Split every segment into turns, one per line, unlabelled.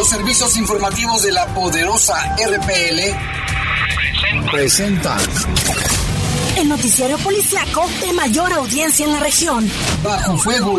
Los servicios informativos de la poderosa RPL presentan
el noticiario policiaco de mayor audiencia en la región.
Bajo fuego.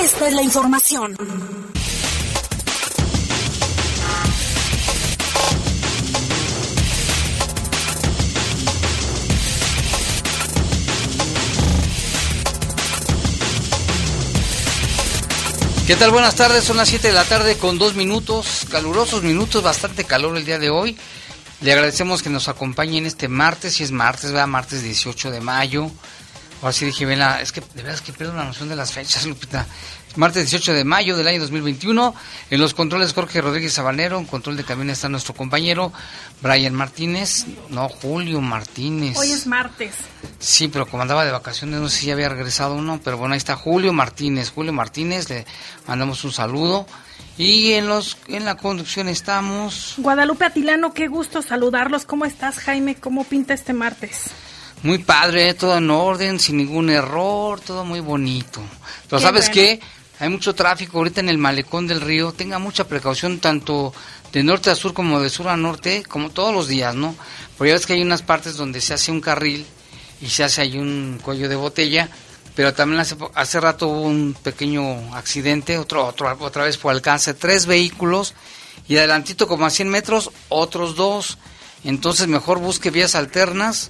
esta es la información.
¿Qué tal? Buenas tardes, son las 7 de la tarde con dos minutos, calurosos minutos, bastante calor el día de hoy. Le agradecemos que nos acompañen este martes, si es martes, ¿verdad? Martes 18 de mayo. Ahora sí dije, ven es que de verdad es que pierdo la noción de las fechas, Lupita. Martes 18 de mayo del año 2021. En los controles Jorge Rodríguez Sabanero. En control de cabina está nuestro compañero Brian Martínez. No, Julio Martínez.
Hoy es martes.
Sí, pero como andaba de vacaciones, no sé si ya había regresado o no. Pero bueno, ahí está Julio Martínez. Julio Martínez, le mandamos un saludo. Y en los en la conducción estamos.
Guadalupe Atilano, qué gusto saludarlos. ¿Cómo estás, Jaime? ¿Cómo pinta este martes?
Muy padre, todo en orden, sin ningún error, todo muy bonito. Pero ¿sabes qué? Hay mucho tráfico ahorita en el malecón del río. Tenga mucha precaución tanto de norte a sur como de sur a norte, como todos los días, ¿no? Porque ya ves que hay unas partes donde se hace un carril y se hace ahí un cuello de botella, pero también hace, hace rato hubo un pequeño accidente, otro, otro, otra vez por alcance, tres vehículos y adelantito como a 100 metros, otros dos. Entonces mejor busque vías alternas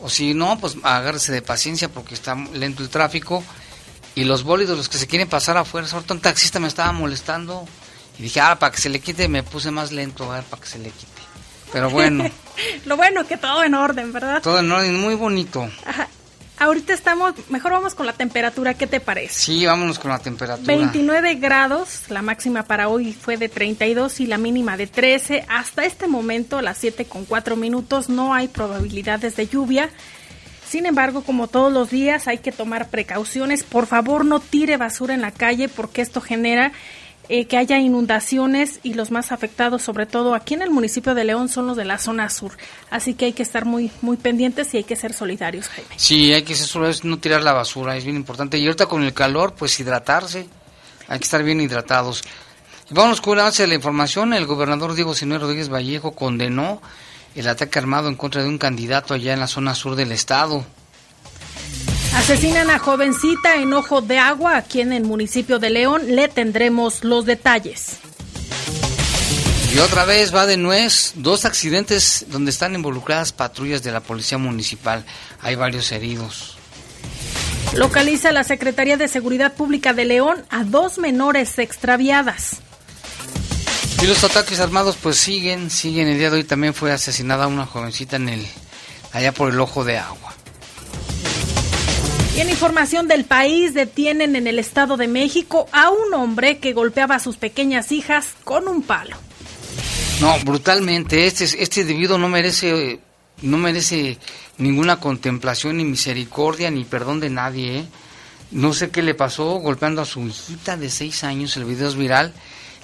o si no, pues agárrese de paciencia porque está lento el tráfico y los bólidos, los que se quieren pasar afuera, ahorita un taxista me estaba molestando y dije, ah, para que se le quite, me puse más lento, a ver, para que se le quite. Pero bueno.
Lo bueno que todo en orden, ¿verdad?
Todo en orden, muy bonito.
Ajá. Ahorita estamos, mejor vamos con la temperatura, ¿qué te parece?
Sí, vámonos con la temperatura.
29 grados, la máxima para hoy fue de 32 y la mínima de 13. Hasta este momento, a las 7 con 4 minutos, no hay probabilidades de lluvia. Sin embargo, como todos los días, hay que tomar precauciones. Por favor, no tire basura en la calle porque esto genera eh, que haya inundaciones y los más afectados, sobre todo aquí en el municipio de León, son los de la zona sur. Así que hay que estar muy, muy pendientes y hay que ser solidarios, Jaime.
Sí, hay que ser solidarios, no tirar la basura, es bien importante. Y ahorita con el calor, pues hidratarse, hay que estar bien hidratados. Vamos con el de la información. El gobernador Diego Sinué Rodríguez Vallejo condenó el ataque armado en contra de un candidato allá en la zona sur del estado.
Asesinan a jovencita en Ojo de Agua, aquí en el municipio de León. Le tendremos los detalles.
Y otra vez va de nuez, dos accidentes donde están involucradas patrullas de la Policía Municipal. Hay varios heridos.
Localiza la Secretaría de Seguridad Pública de León a dos menores extraviadas.
Y los ataques armados pues siguen, siguen. El día de hoy también fue asesinada una jovencita en el allá por el ojo de agua.
Y en información del país, detienen en el Estado de México a un hombre que golpeaba a sus pequeñas hijas con un palo.
No, brutalmente. Este, este individuo no merece, no merece ninguna contemplación, ni misericordia, ni perdón de nadie. ¿eh? No sé qué le pasó golpeando a su hijita de seis años. El video es viral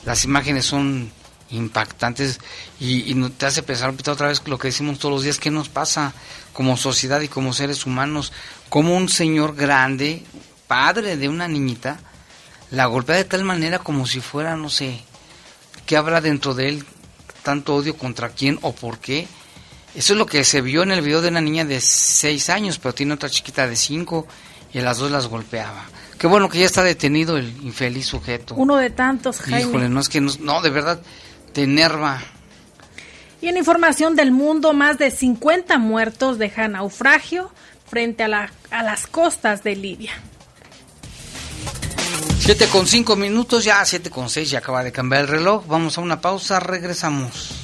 las imágenes son impactantes y, te hace pensar otra vez lo que decimos todos los días, qué nos pasa como sociedad y como seres humanos, como un señor grande, padre de una niñita, la golpea de tal manera como si fuera, no sé, qué habrá dentro de él, tanto odio contra quién o por qué. Eso es lo que se vio en el video de una niña de seis años, pero tiene otra chiquita de cinco y a las dos las golpeaba. Qué bueno que ya está detenido el infeliz sujeto.
Uno de tantos, Jaime.
Híjole, no es que no, de verdad te enerva.
Y en información del mundo, más de 50 muertos dejan naufragio frente a, la, a las costas de Libia.
Siete con cinco minutos, ya siete con seis, ya acaba de cambiar el reloj. Vamos a una pausa, regresamos.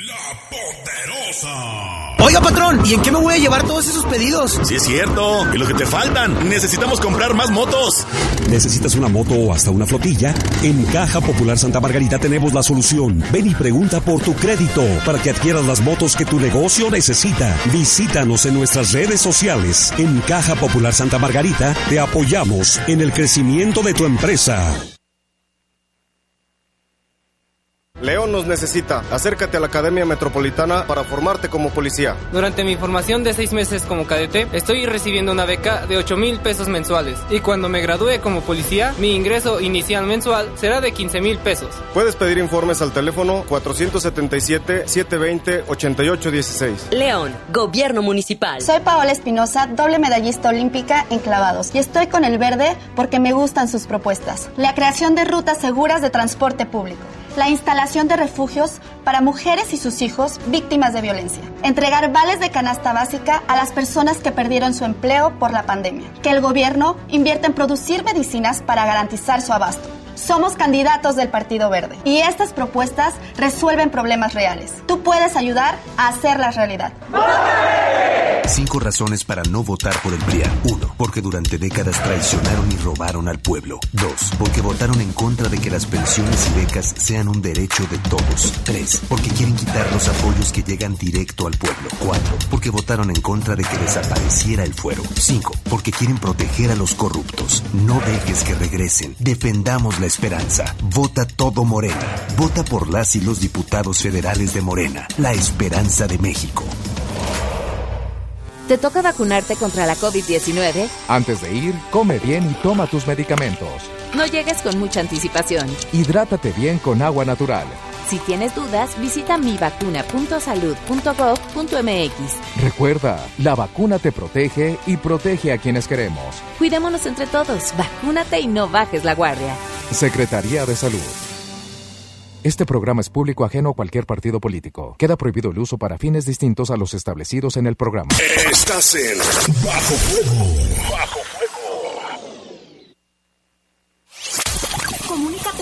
La Poderosa.
Oiga, patrón, ¿y en qué me voy a llevar todos esos pedidos?
Sí, es cierto. Y lo que te faltan. Necesitamos comprar más motos.
¿Necesitas una moto o hasta una flotilla? En Caja Popular Santa Margarita tenemos la solución. Ven y pregunta por tu crédito para que adquieras las motos que tu negocio necesita. Visítanos en nuestras redes sociales. En Caja Popular Santa Margarita te apoyamos en el crecimiento de tu empresa.
León nos necesita. Acércate a la Academia Metropolitana para formarte como policía.
Durante mi formación de seis meses como cadete, estoy recibiendo una beca de 8 mil pesos mensuales. Y cuando me gradúe como policía, mi ingreso inicial mensual será de 15 mil pesos.
Puedes pedir informes al teléfono 477-720-8816.
León, Gobierno Municipal.
Soy Paola Espinosa, doble medallista olímpica en clavados. Y estoy con el verde porque me gustan sus propuestas. La creación de rutas seguras de transporte público la instalación de refugios para mujeres y sus hijos víctimas de violencia, entregar vales de canasta básica a las personas que perdieron su empleo por la pandemia, que el gobierno invierta en producir medicinas para garantizar su abasto. Somos candidatos del Partido Verde y estas propuestas resuelven problemas reales. Tú puedes ayudar a hacerlas realidad.
Cinco razones para no votar por el PRIAN. Uno, porque durante décadas traicionaron y robaron al pueblo. Dos, porque votaron en contra de que las pensiones y becas sean un derecho de todos. Tres, porque quieren quitar los apoyos que llegan directo al pueblo. Cuatro, porque votaron en contra de que desapareciera el fuero. Cinco, porque quieren proteger a los corruptos. No dejes que regresen. Defendamos la esperanza. Vota todo Morena. Vota por las y los diputados federales de Morena. La esperanza de México.
¿Te toca vacunarte contra la COVID-19?
Antes de ir, come bien y toma tus medicamentos.
No llegues con mucha anticipación.
Hidrátate bien con agua natural.
Si tienes dudas, visita mivacuna.salud.gov.mx.
Recuerda, la vacuna te protege y protege a quienes queremos.
Cuidémonos entre todos, vacúnate y no bajes la guardia.
Secretaría de Salud. Este programa es público ajeno a cualquier partido político. Queda prohibido el uso para fines distintos a los establecidos en el programa.
Estás en Bajo Fuego. Bajo
Comunícate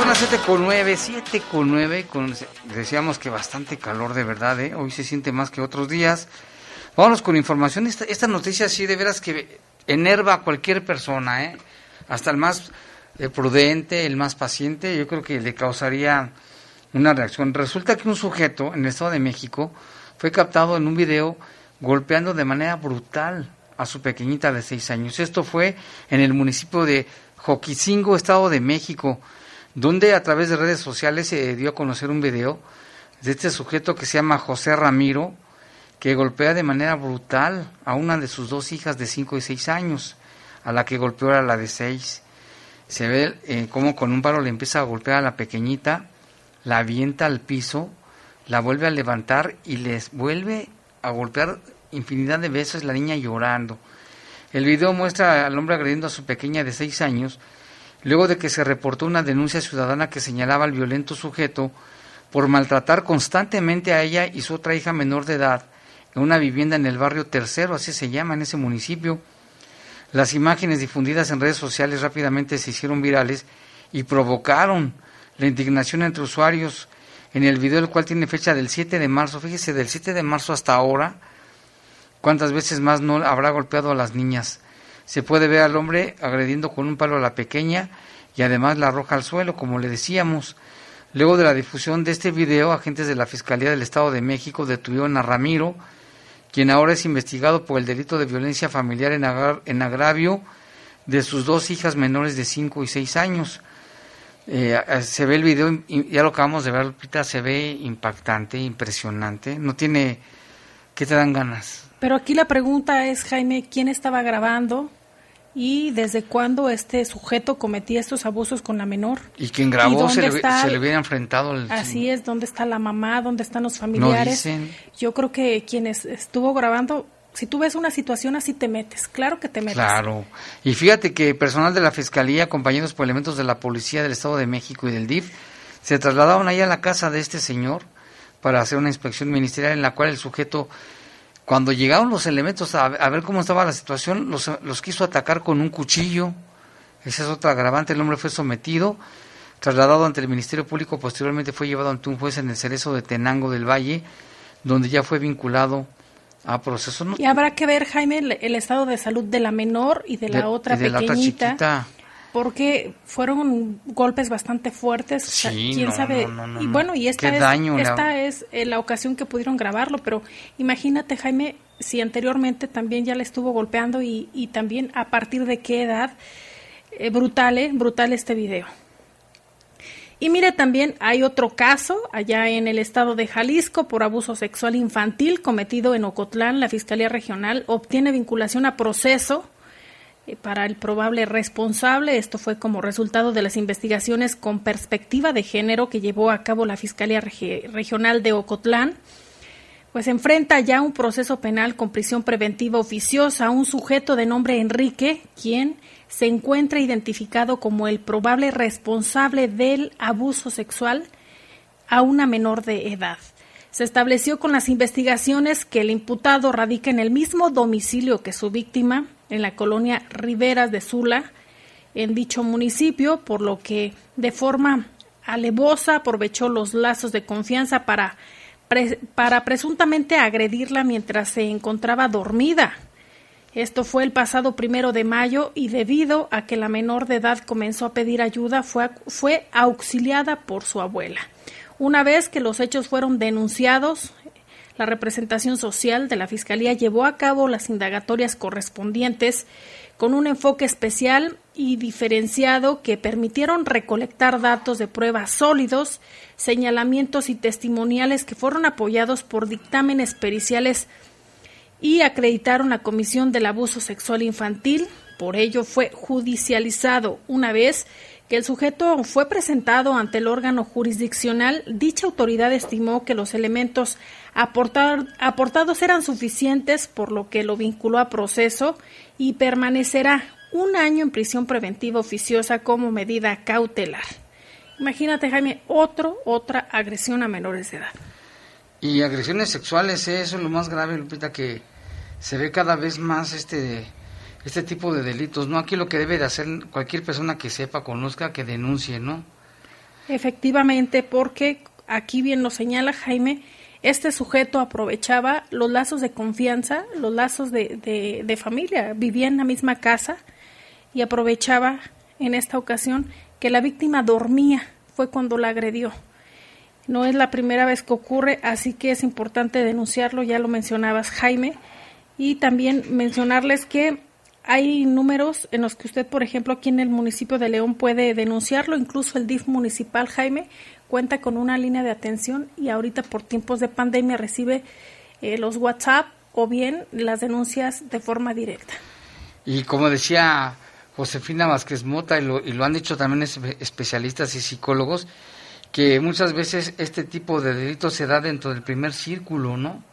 Son las 7 con 9, 7 con 9, con, decíamos que bastante calor de verdad, ¿eh? hoy se siente más que otros días. Vámonos con información, esta, esta noticia sí de veras que enerva a cualquier persona, ¿eh? hasta el más eh, prudente, el más paciente, yo creo que le causaría una reacción. Resulta que un sujeto en el Estado de México fue captado en un video golpeando de manera brutal a su pequeñita de 6 años. Esto fue en el municipio de Joquicingo, Estado de México donde a través de redes sociales se dio a conocer un video de este sujeto que se llama José Ramiro, que golpea de manera brutal a una de sus dos hijas de 5 y 6 años, a la que golpeó a la de 6. Se ve eh, cómo con un palo le empieza a golpear a la pequeñita, la avienta al piso, la vuelve a levantar y les vuelve a golpear infinidad de veces la niña llorando. El video muestra al hombre agrediendo a su pequeña de 6 años, luego de que se reportó una denuncia ciudadana que señalaba al violento sujeto por maltratar constantemente a ella y su otra hija menor de edad en una vivienda en el barrio Tercero, así se llama en ese municipio. Las imágenes difundidas en redes sociales rápidamente se hicieron virales y provocaron la indignación entre usuarios en el video, el cual tiene fecha del 7 de marzo. Fíjese, del 7 de marzo hasta ahora, cuántas veces más no habrá golpeado a las niñas se puede ver al hombre agrediendo con un palo a la pequeña y además la arroja al suelo, como le decíamos. Luego de la difusión de este video, agentes de la Fiscalía del Estado de México detuvieron a Ramiro, quien ahora es investigado por el delito de violencia familiar en, en agravio de sus dos hijas menores de 5 y 6 años. Eh, se ve el video, ya lo acabamos de ver, se ve impactante, impresionante. No tiene ¿qué te dan ganas?
Pero aquí la pregunta es, Jaime, ¿quién estaba grabando? Y desde cuándo este sujeto cometía estos abusos con la menor.
Y quien grabó se, le, se, le, hubiera enfrentado. El...
Así es, ¿dónde está la mamá? ¿Dónde están los familiares? Yo creo que quien estuvo grabando, si tú ves una situación así te metes, claro que te metes.
Claro, y fíjate que personal de la Fiscalía, acompañados por elementos de la Policía del Estado de México y del DIF, se trasladaron ahí a la casa de este señor para hacer una inspección ministerial en la cual el sujeto cuando llegaron los elementos a, ver cómo estaba la situación, los, los, quiso atacar con un cuchillo. Esa es otra agravante. El hombre fue sometido, trasladado ante el Ministerio Público. Posteriormente fue llevado ante un juez en el Cerezo de Tenango del Valle, donde ya fue vinculado a proceso.
Y habrá que ver, Jaime, el, estado de salud de la menor y de la otra de pequeñita. La otra chiquita porque fueron golpes bastante fuertes.
Sí,
quién sabe. y bueno, y esta es, esta es eh, la ocasión que pudieron grabarlo, pero imagínate, Jaime, si anteriormente también ya le estuvo golpeando y, y también a partir de qué edad. Eh, brutal, eh, brutal este video. Y mire, también hay otro caso allá en el estado de Jalisco por abuso sexual infantil cometido en Ocotlán. La Fiscalía Regional obtiene vinculación a proceso para el probable responsable. Esto fue como resultado de las investigaciones con perspectiva de género que llevó a cabo la Fiscalía Regional de Ocotlán. Pues enfrenta ya un proceso penal con prisión preventiva oficiosa a un sujeto de nombre Enrique, quien se encuentra identificado como el probable responsable del abuso sexual a una menor de edad. Se estableció con las investigaciones que el imputado radica en el mismo domicilio que su víctima, en la colonia Riveras de Sula, en dicho municipio, por lo que de forma alevosa aprovechó los lazos de confianza para, para presuntamente agredirla mientras se encontraba dormida. Esto fue el pasado primero de mayo y debido a que la menor de edad comenzó a pedir ayuda, fue, fue auxiliada por su abuela. Una vez que los hechos fueron denunciados, la representación social de la Fiscalía llevó a cabo las indagatorias correspondientes con un enfoque especial y diferenciado que permitieron recolectar datos de pruebas sólidos, señalamientos y testimoniales que fueron apoyados por dictámenes periciales y acreditaron la comisión del abuso sexual infantil. Por ello fue judicializado una vez que el sujeto fue presentado ante el órgano jurisdiccional, dicha autoridad estimó que los elementos aportados eran suficientes, por lo que lo vinculó a proceso y permanecerá un año en prisión preventiva oficiosa como medida cautelar. Imagínate, Jaime, otro, otra agresión a menores de edad.
Y agresiones sexuales, ¿eh? eso es lo más grave, Lupita, que se ve cada vez más este este tipo de delitos, ¿no? Aquí lo que debe de hacer cualquier persona que sepa, conozca, que denuncie, ¿no?
Efectivamente, porque aquí bien lo señala Jaime, este sujeto aprovechaba los lazos de confianza, los lazos de, de, familia, vivía en la misma casa y aprovechaba en esta ocasión que la víctima dormía, fue cuando la agredió. No es la primera vez que ocurre, así que es importante denunciarlo, ya lo mencionabas Jaime, y también mencionarles que hay números en los que usted, por ejemplo, aquí en el municipio de León puede denunciarlo, incluso el DIF municipal Jaime cuenta con una línea de atención y ahorita por tiempos de pandemia recibe eh, los WhatsApp o bien las denuncias de forma directa.
Y como decía Josefina Vázquez Mota, y lo, y lo han dicho también especialistas y psicólogos, que muchas veces este tipo de delitos se da dentro del primer círculo, ¿no?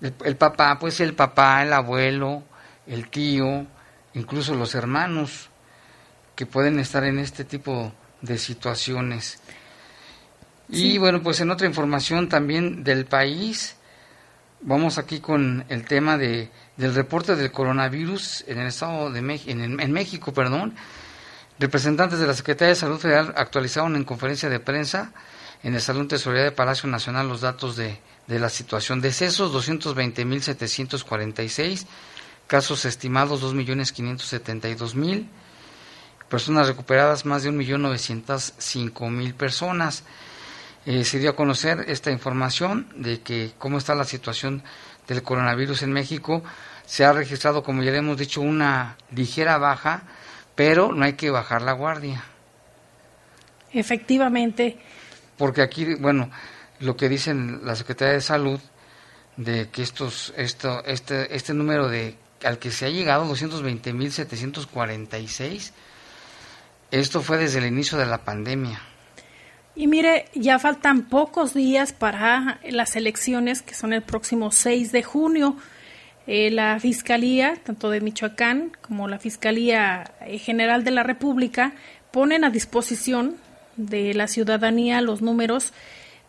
El, el papá, pues el papá, el abuelo, el tío, incluso los hermanos que pueden estar en este tipo de situaciones. Y bueno, pues en otra información también del país, vamos aquí con el tema de, del reporte del coronavirus en el estado de México, en, México, perdón. Representantes de la Secretaría de Salud Federal actualizaron en conferencia de prensa en el Salón Tesorería de Palacio Nacional los datos de, de la situación. Decesos 220.746 casos estimados 2.572.000, personas recuperadas más de 1.905.000 personas. Eh, se dio a conocer esta información de que cómo está la situación del coronavirus en México. Se ha registrado, como ya le hemos dicho, una ligera baja, pero no hay que bajar la guardia.
Efectivamente.
Porque aquí, bueno, lo que dicen la Secretaría de Salud de que estos, esto, este, este número de al que se ha llegado, 220.746, esto fue desde el inicio de la pandemia.
Y mire, ya faltan pocos días para las elecciones que son el próximo 6 de junio. Eh, la Fiscalía, tanto de Michoacán como la Fiscalía eh, General de la República, ponen a disposición de la ciudadanía los números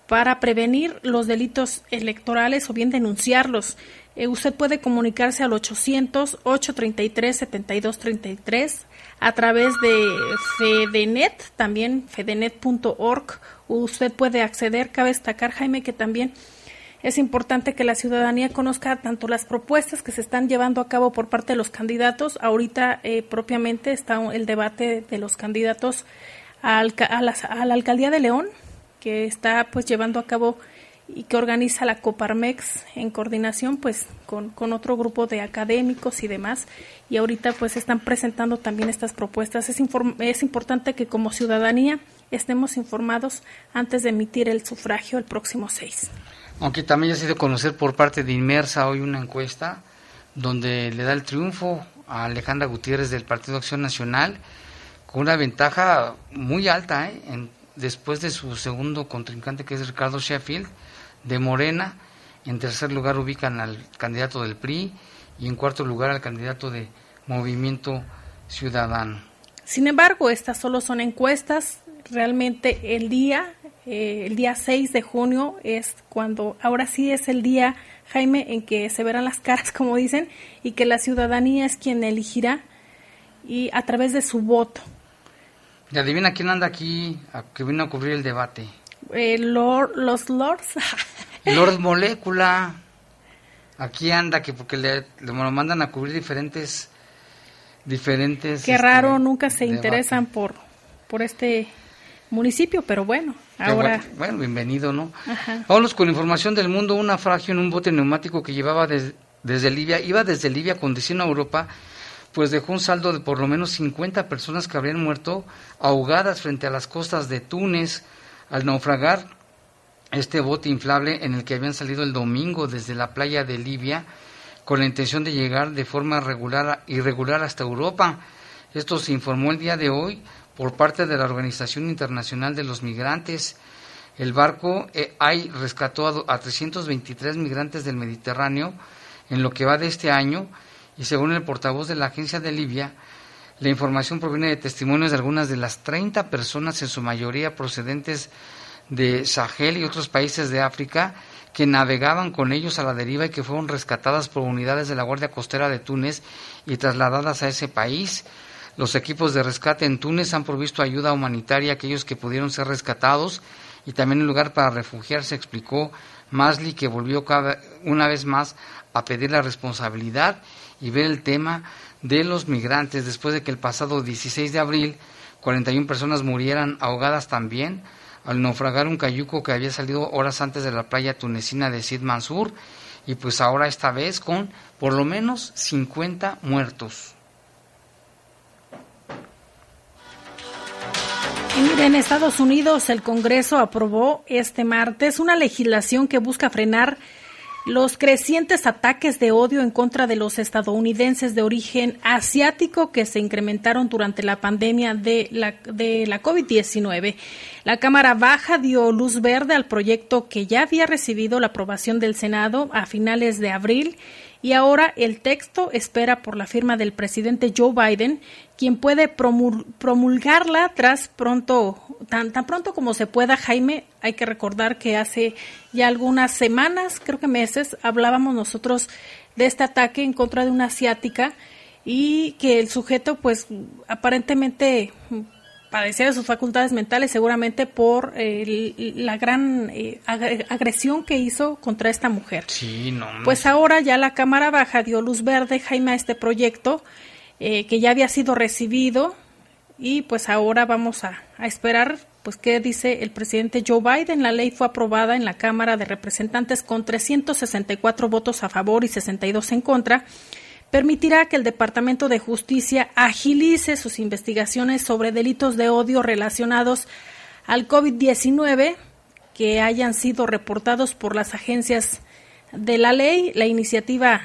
para prevenir los delitos electorales o bien denunciarlos. Eh, usted puede comunicarse al 800-833-7233 a través de Fedenet, también fedenet.org. Usted puede acceder. Cabe destacar, Jaime, que también es importante que la ciudadanía conozca tanto las propuestas que se están llevando a cabo por parte de los candidatos. Ahorita eh, propiamente está el debate de los candidatos a, a, la, a la alcaldía de León, que está pues llevando a cabo y que organiza la Coparmex en coordinación pues con, con, otro grupo de académicos y demás y ahorita pues están presentando también estas propuestas. Es, es importante que como ciudadanía estemos informados antes de emitir el sufragio el próximo 6.
Aunque también ya se dio conocer por parte de Inmersa hoy una encuesta donde le da el triunfo a Alejandra Gutiérrez del Partido Acción Nacional con una ventaja muy alta ¿eh? en, después de su segundo contrincante que es Ricardo Sheffield de Morena. En tercer lugar ubican al candidato del PRI y en cuarto lugar al candidato de Movimiento Ciudadano.
Sin embargo, estas solo son encuestas. Realmente el día eh, el día 6 de junio es cuando, ahora sí es el día, Jaime, en que se verán las caras, como dicen, y que la ciudadanía es quien elegirá y a través de su voto.
Y adivina quién anda aquí que vino a cubrir el debate.
Eh, Lord, los Lords.
Lord Molécula. Aquí anda, que porque le, le mandan a cubrir diferentes diferentes
Qué raro, este, nunca se interesan por por este municipio, pero bueno, ahora...
Bueno, bienvenido, ¿no? Ajá. Vámonos con información del mundo. Un naufragio en un bote neumático que llevaba desde Libia, iba desde Libia con destino a Europa, pues dejó un saldo de por lo menos 50 personas que habrían muerto ahogadas frente a las costas de Túnez al naufragar este bote inflable en el que habían salido el domingo desde la playa de Libia con la intención de llegar de forma regular, irregular hasta Europa. Esto se informó el día de hoy por parte de la Organización Internacional de los Migrantes. El barco eh, rescató a, a 323 migrantes del Mediterráneo en lo que va de este año y según el portavoz de la agencia de Libia, la información proviene de testimonios de algunas de las 30 personas, en su mayoría procedentes de Sahel y otros países de África, que navegaban con ellos a la deriva y que fueron rescatadas por unidades de la Guardia Costera de Túnez y trasladadas a ese país. Los equipos de rescate en Túnez han provisto ayuda humanitaria a aquellos que pudieron ser rescatados y también un lugar para refugiarse, explicó Masli, que volvió una vez más a pedir la responsabilidad y ver el tema de los migrantes después de que el pasado 16 de abril 41 personas murieran ahogadas también al naufragar un cayuco que había salido horas antes de la playa tunecina de Sid Mansur y pues ahora esta vez con por lo menos 50 muertos.
en Estados Unidos el Congreso aprobó este martes una legislación que busca frenar los crecientes ataques de odio en contra de los estadounidenses de origen asiático que se incrementaron durante la pandemia de la, de la COVID-19. La Cámara Baja dio luz verde al proyecto que ya había recibido la aprobación del Senado a finales de abril y ahora el texto espera por la firma del presidente Joe Biden, quien puede promulgarla tras pronto, tan, tan pronto como se pueda, Jaime. Hay que recordar que hace ya algunas semanas, creo que meses, hablábamos nosotros de este ataque en contra de una asiática y que el sujeto, pues, aparentemente padecía de sus facultades mentales seguramente por eh, la gran eh, agresión que hizo contra esta mujer.
Sí, no,
Pues ahora ya la Cámara Baja dio luz verde, Jaime, a este proyecto eh, que ya había sido recibido y pues ahora vamos a, a esperar pues qué dice el presidente Joe Biden. La ley fue aprobada en la Cámara de Representantes con 364 votos a favor y 62 en contra permitirá que el Departamento de Justicia agilice sus investigaciones sobre delitos de odio relacionados al COVID-19 que hayan sido reportados por las agencias de la ley. La iniciativa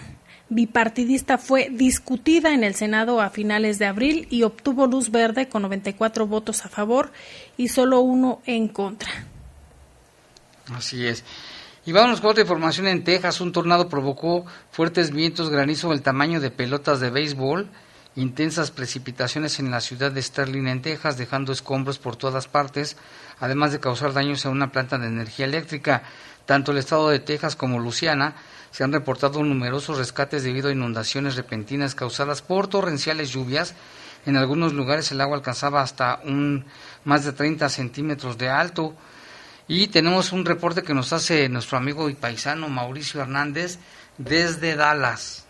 bipartidista fue discutida en el Senado a finales de abril y obtuvo luz verde con 94 votos a favor y solo uno en contra.
Así es. Y vamos con otra información en Texas. Un tornado provocó fuertes vientos, granizo del tamaño de pelotas de béisbol, intensas precipitaciones en la ciudad de Sterling, en Texas, dejando escombros por todas partes, además de causar daños a una planta de energía eléctrica. Tanto el estado de Texas como Luisiana se han reportado numerosos rescates debido a inundaciones repentinas causadas por torrenciales lluvias. En algunos lugares el agua alcanzaba hasta un más de 30 centímetros de alto. Y tenemos un reporte que nos hace nuestro amigo y paisano Mauricio Hernández desde Dallas.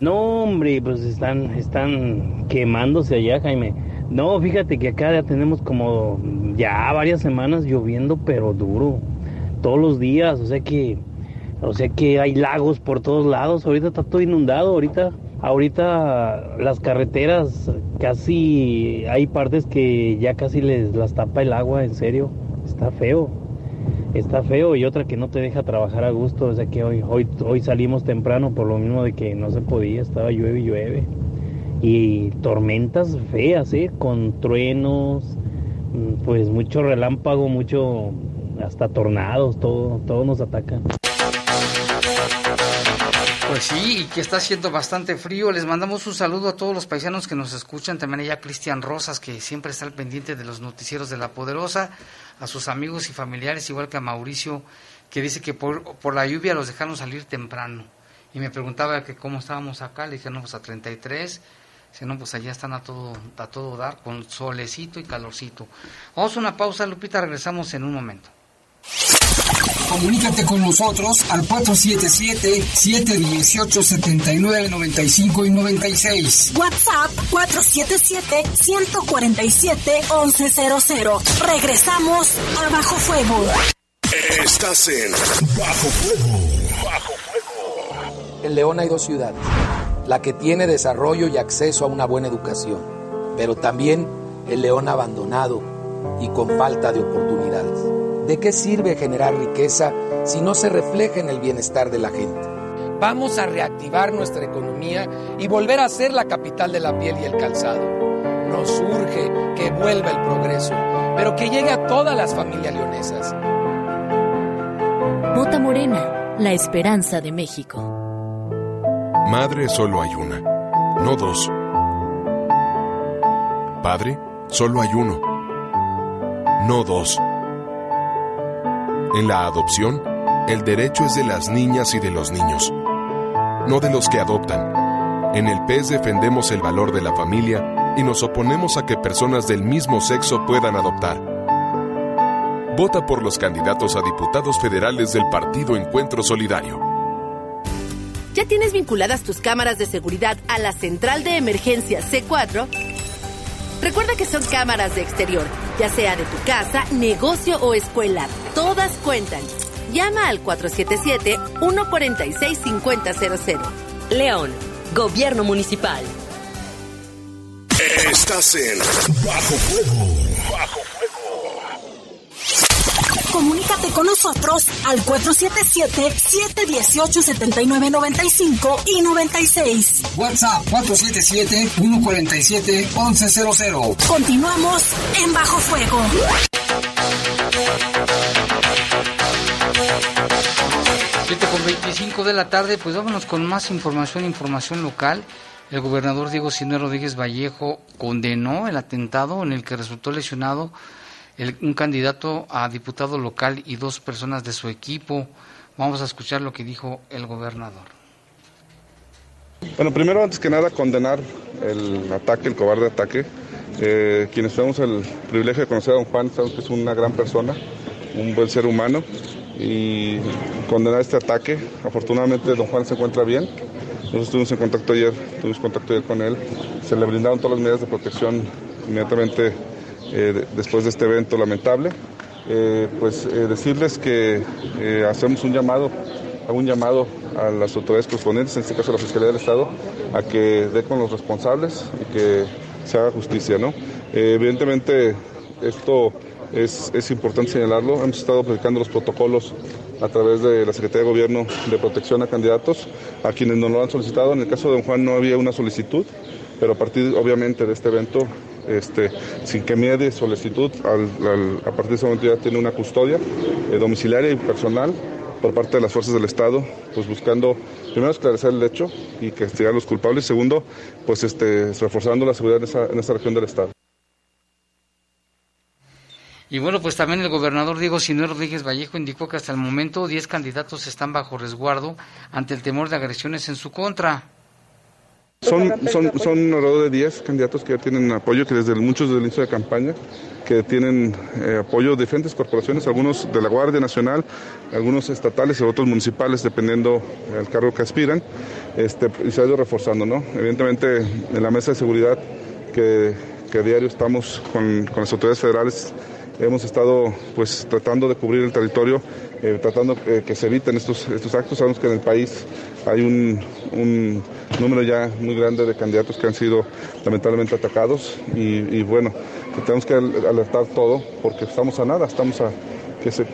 No, hombre, pues están, están quemándose allá, Jaime. No, fíjate que acá ya tenemos como ya varias semanas lloviendo, pero duro. Todos los días, o sea que, o sea que hay lagos por todos lados. Ahorita está todo inundado, ahorita, ahorita las carreteras casi, hay partes que ya casi les las tapa el agua, en serio. Está feo está feo y otra que no te deja trabajar a gusto, o sea que hoy, hoy, hoy salimos temprano por lo mismo de que no se podía, estaba llueve y llueve. Y tormentas feas, ¿eh? Con truenos, mm, pues mucho relámpago, mucho, hasta tornados, todo, todo nos ataca.
Pues sí, y que está haciendo bastante frío. Les mandamos un saludo a todos los paisanos que nos escuchan. También allá Cristian Rosas, que siempre está al pendiente de los noticieros de La Poderosa. A sus amigos y familiares, igual que a Mauricio, que dice que por, por la lluvia los dejaron salir temprano. Y me preguntaba que cómo estábamos acá. Le dije, no, pues a 33. Si no, pues allá están a todo, a todo dar, con solecito y calorcito. Vamos a una pausa, Lupita, regresamos en un momento.
Comunícate con nosotros al 477-718-7995 y 96.
WhatsApp 477-147-1100. Regresamos a Bajo Fuego.
Estás en Bajo Fuego. Bajo
Fuego. En León hay dos ciudades. La que tiene desarrollo y acceso a una buena educación, pero también el León abandonado y con falta de oportunidades. ¿De qué sirve generar riqueza si no se refleja en el bienestar de la gente? Vamos a reactivar nuestra economía y volver a ser la capital de la piel y el calzado. Nos urge que vuelva el progreso, pero que llegue a todas las familias leonesas.
Vota Morena, la esperanza de México.
Madre solo hay una, no dos. Padre solo hay uno, no dos. En la adopción, el derecho es de las niñas y de los niños, no de los que adoptan. En el PES defendemos el valor de la familia y nos oponemos a que personas del mismo sexo puedan adoptar. Vota por los candidatos a diputados federales del Partido Encuentro Solidario.
¿Ya tienes vinculadas tus cámaras de seguridad a la central de emergencia C4? Recuerda que son cámaras de exterior, ya sea de tu casa, negocio o escuela. Todas cuentan. Llama al 477-146-5000.
León, Gobierno Municipal.
Estás en Bajo Fuego. Bajo
Comunícate con nosotros al 477-718-7995 y 96.
WhatsApp 477-147-1100.
Continuamos en Bajo Fuego.
7 con 25 de la tarde, pues vámonos con más información, información local. El gobernador Diego Sinue Rodríguez Vallejo condenó el atentado en el que resultó lesionado un candidato a diputado local y dos personas de su equipo. Vamos a escuchar lo que dijo el gobernador.
Bueno, primero, antes que nada, condenar el ataque, el cobarde ataque. Eh, quienes tenemos el privilegio de conocer a don Juan, sabemos que es una gran persona, un buen ser humano, y condenar este ataque. Afortunadamente, don Juan se encuentra bien. Nosotros estuvimos en contacto ayer, tuvimos contacto ayer con él. Se le brindaron todas las medidas de protección inmediatamente eh, después de este evento lamentable. Eh, pues eh, decirles que hacemos un llamado, un llamado a las autoridades correspondientes, en este caso a la Fiscalía del Estado, a que dé con los responsables y que se haga justicia. ¿no? evidentemente esto es, es, importante señalarlo, hemos estado aplicando los protocolos a través de la Secretaría de Gobierno de Protección a Candidatos, a quienes nos lo han solicitado. En el caso de don Juan no había una solicitud, pero a partir obviamente de este evento, este, sin que medie solicitud, a partir de ese momento ya tiene una custodia eh, domiciliaria y personal por parte de las fuerzas del Estado, pues buscando primero esclarecer el hecho y castigar a los culpables, segundo, pues este, reforzando la seguridad en esa, en esa región del Estado.
Y bueno, pues también el gobernador Diego Sinue Rodríguez Vallejo indicó que hasta el momento 10 candidatos están bajo resguardo ante el temor de agresiones en su contra.
Son, son, son alrededor de 10 candidatos que ya tienen apoyo, que desde muchos desde el inicio de campaña, que tienen eh, apoyo de diferentes corporaciones, algunos de la Guardia Nacional, algunos estatales y otros municipales, dependiendo del cargo que aspiran, este, y se ha ido reforzando, ¿no? Evidentemente, en la mesa de seguridad que, que a diario estamos con, con las autoridades federales hemos estado pues tratando de cubrir el territorio, eh, tratando eh, que se eviten estos, estos actos. Sabemos que en el país hay un, número ya muy grande de candidatos que han sido lamentablemente atacados y, bueno, tenemos que alertar todo porque estamos a nada, estamos a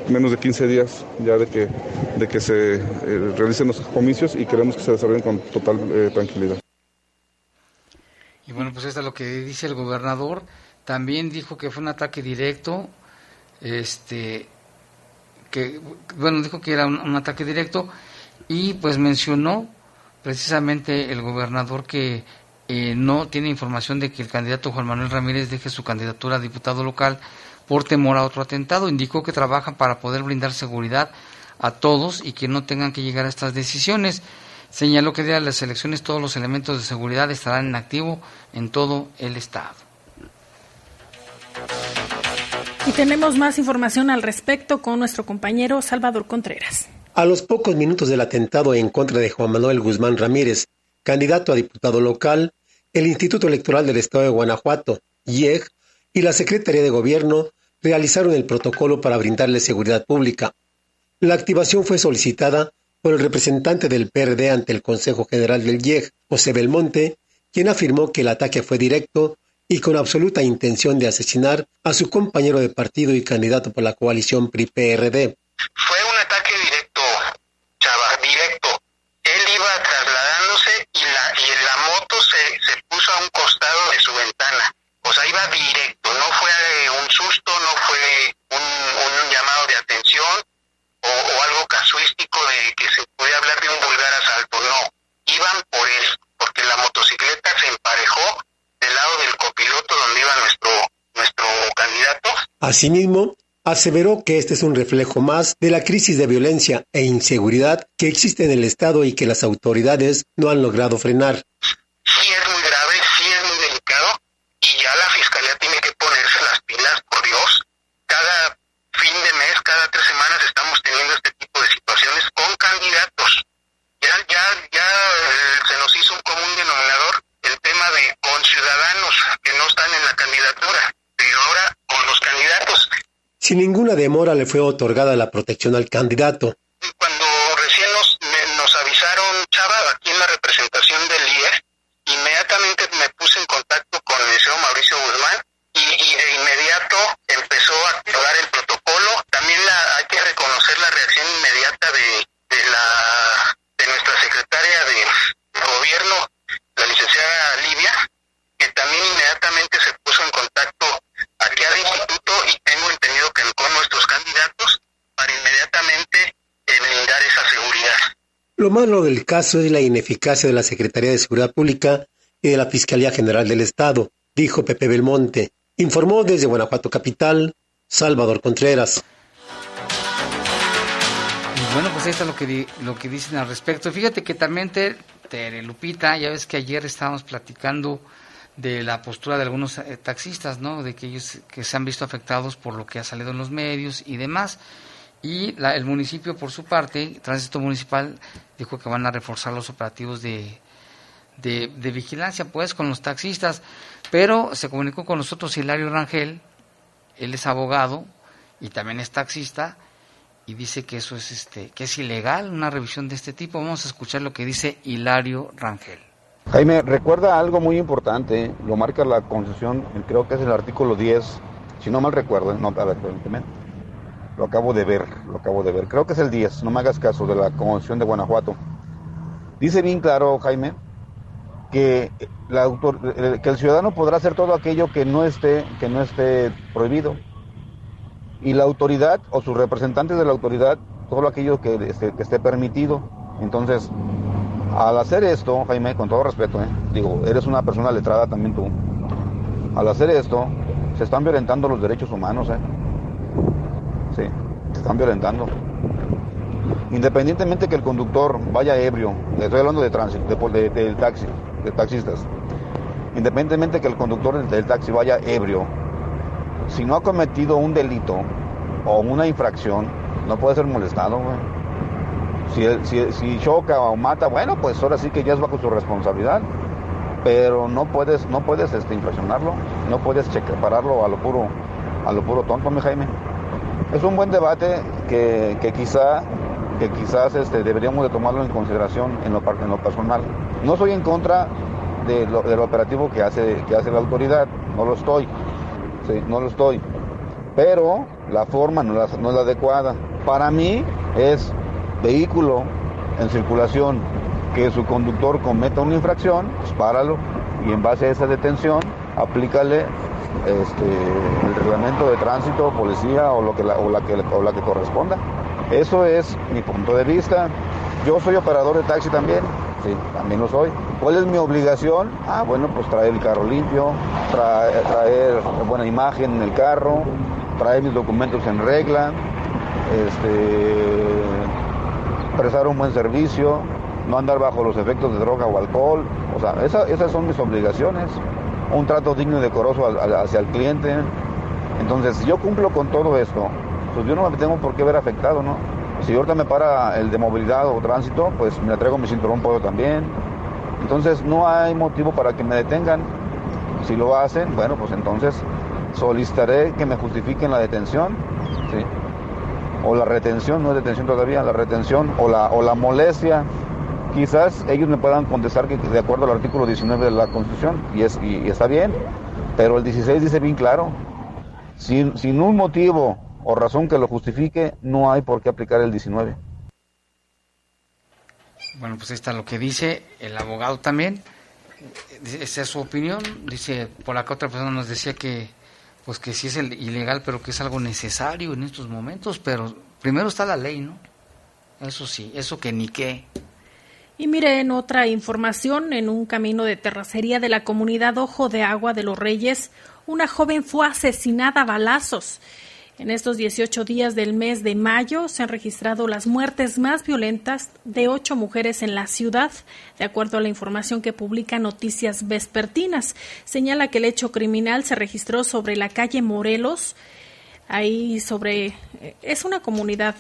menos de 15 días ya de que, de que se eh, realicen los comicios y queremos que se desarrollen con total tranquilidad.
Y bueno, pues esto es lo que dice el gobernador. También dijo que fue un ataque directo, este, que, bueno, dijo que era un, ataque directo y pues mencionó precisamente el gobernador que eh, no tiene información de que el candidato Juan Manuel Ramírez deje su candidatura a diputado local por temor a otro atentado. Indicó que trabajan para poder brindar seguridad a todos y que no tengan que llegar a estas decisiones. Señaló que de las elecciones todos los elementos de seguridad estarán en activo en todo el estado.
Y tenemos más información al respecto con nuestro compañero Salvador Contreras.
A los pocos minutos del atentado en contra de Juan Manuel Guzmán Ramírez, candidato a diputado local, el Instituto Electoral del Estado de Guanajuato, IEG, y la Secretaría de Gobierno realizaron el protocolo para brindarle seguridad pública. La activación fue solicitada por el representante del PRD ante el Consejo General del IEG, José Belmonte, quien afirmó que el ataque fue directo y con absoluta intención de asesinar a su compañero de partido y candidato por la coalición PRI-PRD.
Fue un ataque directo, Chava, directo. Él iba trasladándose y la, y la moto se, se puso a un costado de su ventana. O sea, iba directo, no fue un susto, no fue un, un llamado de atención o, o, algo casuístico de que se puede hablar de un vulgar asalto, no. Iban por eso, porque la motocicleta se emparejó del lado del copiloto donde iba nuestro, nuestro candidato.
Asimismo, aseveró que este es un reflejo más de la crisis de violencia e inseguridad que existe en el Estado y que las autoridades no han logrado frenar.
Sí es muy grave, sí es muy delicado y ya la Fiscalía tiene que ponerse las pilas, por Dios. Cada fin de mes, cada tres semanas estamos teniendo este tipo de situaciones con candidatos. Ya, ya, ya eh, se nos hizo un común denominador el tema de con ciudadanos que no están en la candidatura, pero ahora.
Sin ninguna demora le fue otorgada la protección al candidato.
Cuando recién nos, nos avisaron, Chava, aquí en la representación del IEF, inmediatamente me puse en contacto con el señor Mauricio Guzmán y, de inmediato empezó a activar el protocolo. También la, hay que reconocer la reacción inmediata de, de, la, de nuestra secretaria de gobierno la licenciada Livia, que también inmediatamente se puso en contacto aquí al que con nuestros candidatos para inmediatamente eh, brindar esa seguridad.
Lo malo del caso es la ineficacia de la Secretaría de Seguridad Pública y de la Fiscalía General del Estado, dijo Pepe Belmonte. Informó desde Guanajuato Capital, Salvador Contreras.
bueno, pues ahí está lo que, lo que dicen al respecto. Fíjate que también te, Tere Lupita, ya ves que ayer estábamos platicando de la postura de algunos eh, taxistas, ¿no? De que ellos que se han visto afectados por lo que ha salido en los medios y demás. Y la, el municipio, por su parte, Tránsito Municipal, dijo que van a reforzar los operativos de, de, de, vigilancia, pues, con los taxistas. Pero se comunicó con nosotros Hilario Rangel, él es abogado y también es taxista, y dice que eso es este que es ilegal una revisión de este tipo. Vamos a escuchar lo que dice Hilario Rangel.
Jaime, recuerda algo muy importante, lo marca la concesión, creo que es el artículo 10, si no mal recuerdo, no, a ver, lo acabo de ver, lo acabo de ver. Creo que es el 10, no me hagas caso, de la Convención de Guanajuato. Dice bien claro, Jaime, eh, que el ciudadano podrá hacer todo aquello que no esté, que no esté prohibido. Y la autoridad o sus representantes de la autoridad, todo aquello que esté, que esté permitido. Entonces, al hacer esto, Jaime, con todo respeto, ¿eh? digo, eres una persona letrada también tú. Al hacer esto, se están violentando los derechos humanos, ¿eh? Sí, se están violentando. Independientemente que el conductor vaya ebrio, estoy hablando de tránsito, de, del taxi, de taxistas. Independientemente que el conductor del taxi vaya ebrio, si no ha cometido un delito o una infracción, no puede ser molestado, Si, si, si, choca o mata, bueno, pues ahora sí que ya es bajo su responsabilidad. Pero no puedes, no puedes este, infraccionarlo, no puedes cheque, pararlo a lo puro, a lo puro tonto, mi Jaime. Es un buen debate que, que quizá que quizás este, deberíamos de tomarlo en consideración en lo, en lo personal. No soy en contra de lo, del operativo que hace, que hace la autoridad, no lo estoy, no lo estoy, pero la forma no, no es la adecuada. Para mí es vehículo en circulación que su conductor cometa una infracción, pues páralo y en base a esa detención aplícale este, el reglamento de tránsito, policía o, lo que la, o la, que, o la que corresponda. Eso es mi punto de vista. Yo soy operador de taxi también, sí, también lo soy. ¿Cuál es mi obligación? Ah, bueno, pues traer el carro limpio, traer, traer buena imagen en el carro, traer mis documentos en regla, este, prestar un buen servicio, no andar bajo los efectos de droga o alcohol. O sea, esas son mis obligaciones. Un trato digno y decoroso hacia el cliente. Entonces, si yo cumplo con todo esto, pues yo no me tengo por qué ver afectado, ¿no? Si ahorita me para el de movilidad o tránsito, pues me traigo mi cinturón puedo también. Entonces no hay motivo para que me detengan. Si lo hacen, bueno, pues entonces solicitaré que me justifiquen la detención. O la retención, no es detención todavía, la retención o la, o la molestia. Quizás ellos me puedan contestar que de acuerdo al artículo 19 de la Constitución, y, es, y, está bien, pero el 16 dice bien claro, sin, sin un motivo o razón que lo justifique, no hay por qué aplicar el 19.
Bueno, pues está lo que dice el abogado también. Esa es su opinión. Dice, por acá otra persona nos decía que, pues que sí es ilegal, pero que es algo necesario en estos momentos. Pero primero está la ley, ¿no? Eso sí, eso que ni qué.
Y mire, en otra información, en un camino de terracería de la comunidad Ojo de Agua de los Reyes, una joven fue asesinada a balazos. En estos 18 días del mes de mayo se han registrado las muertes más violentas de ocho mujeres en la ciudad, de acuerdo a la información que publica Noticias Vespertinas. Señala que el hecho criminal se registró sobre la calle Morelos, ahí sobre... Eh, es una comunidad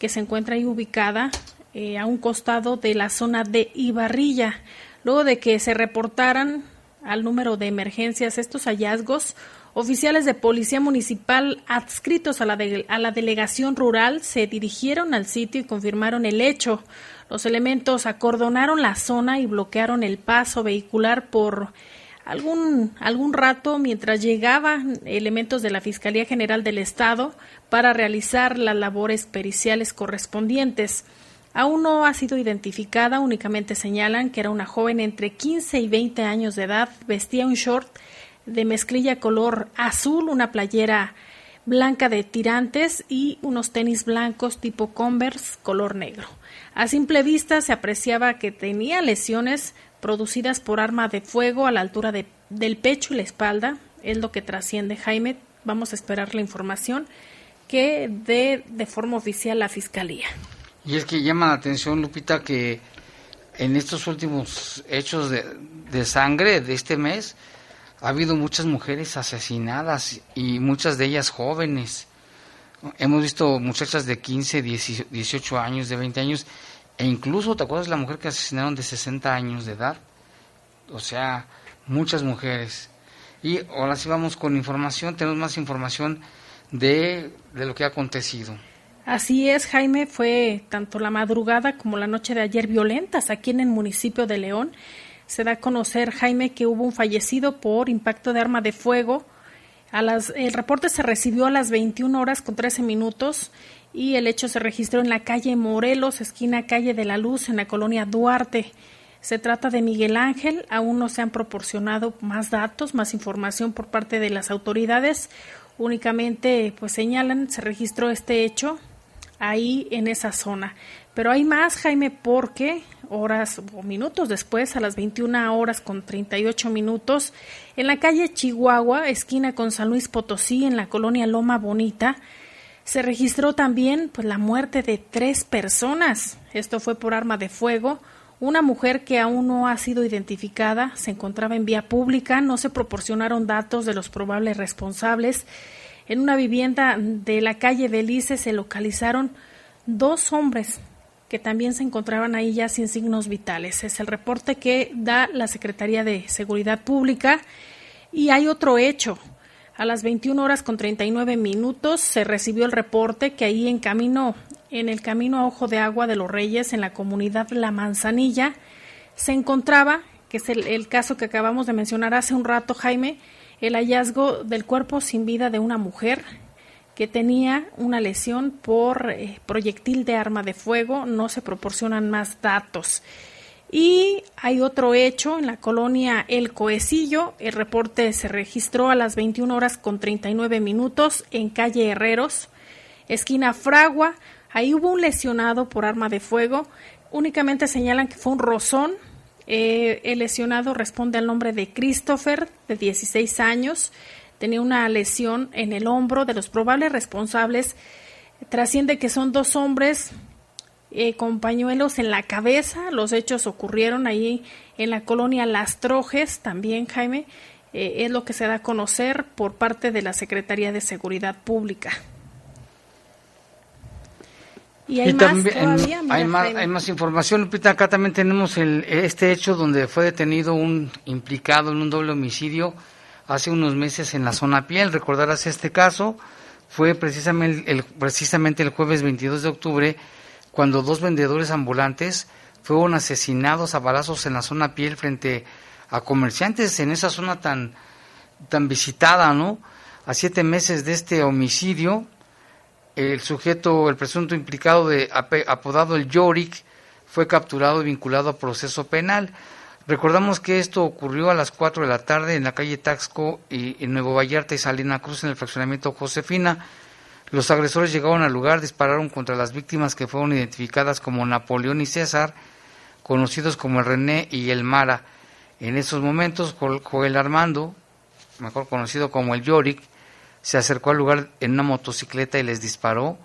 que se encuentra ahí ubicada eh, a un costado de la zona de Ibarrilla. Luego de que se reportaran al número de emergencias estos hallazgos, Oficiales de Policía Municipal adscritos a la, a la delegación rural se dirigieron al sitio y confirmaron el hecho. Los elementos acordonaron la zona y bloquearon el paso vehicular por algún, algún rato mientras llegaban elementos de la Fiscalía General del Estado para realizar las labores periciales correspondientes. Aún no ha sido identificada, únicamente señalan que era una joven entre 15 y 20 años de edad, vestía un short de mezclilla color azul, una playera blanca de tirantes y unos tenis blancos tipo Converse color negro. A simple vista se apreciaba que tenía lesiones producidas por arma de fuego a la altura de, del pecho y la espalda. Es lo que trasciende Jaime. Vamos a esperar la información que dé de forma oficial la Fiscalía.
Y es que llama la atención, Lupita, que en estos últimos hechos de, de sangre de este mes, ha habido muchas mujeres asesinadas y muchas de ellas jóvenes. Hemos visto muchachas de 15, 18 años, de 20 años, e incluso, ¿te acuerdas la mujer que asesinaron de 60 años de edad? O sea, muchas mujeres. Y ahora sí vamos con información, tenemos más información de, de lo que ha acontecido.
Así es, Jaime, fue tanto la madrugada como la noche de ayer violentas aquí en el municipio de León se da a conocer, Jaime, que hubo un fallecido por impacto de arma de fuego A las, el reporte se recibió a las 21 horas con 13 minutos y el hecho se registró en la calle Morelos, esquina calle de la Luz, en la colonia Duarte. Se trata de Miguel Ángel, aún no se han proporcionado más datos, más información por parte de las autoridades. Únicamente pues señalan se registró este hecho ahí en esa zona. Pero hay más, Jaime, porque horas o minutos después, a las 21 horas con 38 minutos, en la calle Chihuahua, esquina con San Luis Potosí, en la colonia Loma Bonita, se registró también pues, la muerte de tres personas. Esto fue por arma de fuego. Una mujer que aún no ha sido identificada se encontraba en vía pública, no se proporcionaron datos de los probables responsables. En una vivienda de la calle Belice se localizaron dos hombres que también se encontraban ahí ya sin signos vitales. Es el reporte que da la Secretaría de Seguridad Pública. Y hay otro hecho. A las 21 horas con 39 minutos se recibió el reporte que ahí en camino, en el camino a Ojo de Agua de los Reyes, en la comunidad La Manzanilla, se encontraba, que es el, caso que acabamos de mencionar hace un rato, Jaime, el hallazgo del cuerpo sin vida de una mujer que tenía una lesión por eh, proyectil de arma de fuego. No se proporcionan más datos. Y hay otro hecho en la colonia El Coecillo. El reporte se registró a las 21 horas con 39 minutos en calle Herreros, esquina Fragua. Ahí hubo un lesionado por arma de fuego. Únicamente señalan que fue un rozón. Eh, el lesionado responde al nombre de Christopher, de 16 años. Tenía una lesión en el hombro. De los probables responsables, trasciende que son dos hombres eh, con pañuelos en la cabeza. Los hechos ocurrieron ahí en la colonia Las Trojes, también Jaime. Eh, es lo que se da a conocer por parte de la Secretaría de Seguridad Pública.
Y hay, más, todavía, hay, más, información. acá también tenemos el, este hecho donde fue detenido un implicado en un doble homicidio hace unos meses en la zona piel. Recordarás este caso, fue precisamente el, precisamente el jueves 22 de octubre cuando dos vendedores ambulantes fueron asesinados a balazos en la zona piel frente a comerciantes en esa zona tan, tan visitada, ¿no? A siete meses de este homicidio, el sujeto, el presunto implicado de apodado el Yorick, fue capturado y vinculado a proceso penal. Recordamos que esto ocurrió a las 4 de la tarde en la calle Taxco y en Nuevo Vallarta y Salina Cruz en el fraccionamiento Josefina. Los agresores llegaron al lugar, dispararon contra las víctimas que fueron identificadas como Napoleón y César, conocidos como el René y el Mara. En esos momentos, Joel Armando, mejor conocido como el Yorick, se acercó al lugar en una motocicleta y les disparó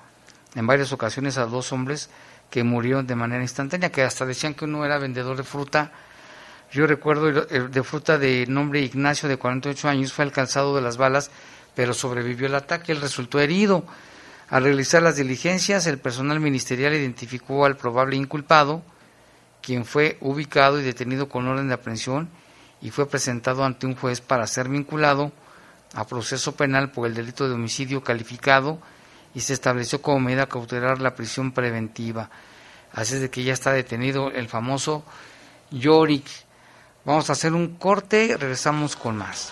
en varias ocasiones a dos hombres que murieron de manera instantánea, que hasta decían que uno era vendedor de fruta. Yo recuerdo de fruta de nombre Ignacio, de 48 años, fue alcanzado de las balas pero sobrevivió el ataque, él resultó herido. Al realizar las diligencias, el personal ministerial identificó al probable inculpado, quien fue ubicado y detenido con orden de aprehensión y fue presentado ante un juez para ser vinculado a proceso penal por el delito de homicidio calificado y se estableció como medida cautelar la prisión preventiva. Así es de que ya está detenido el famoso Yorick. Vamos a hacer un corte, regresamos con más.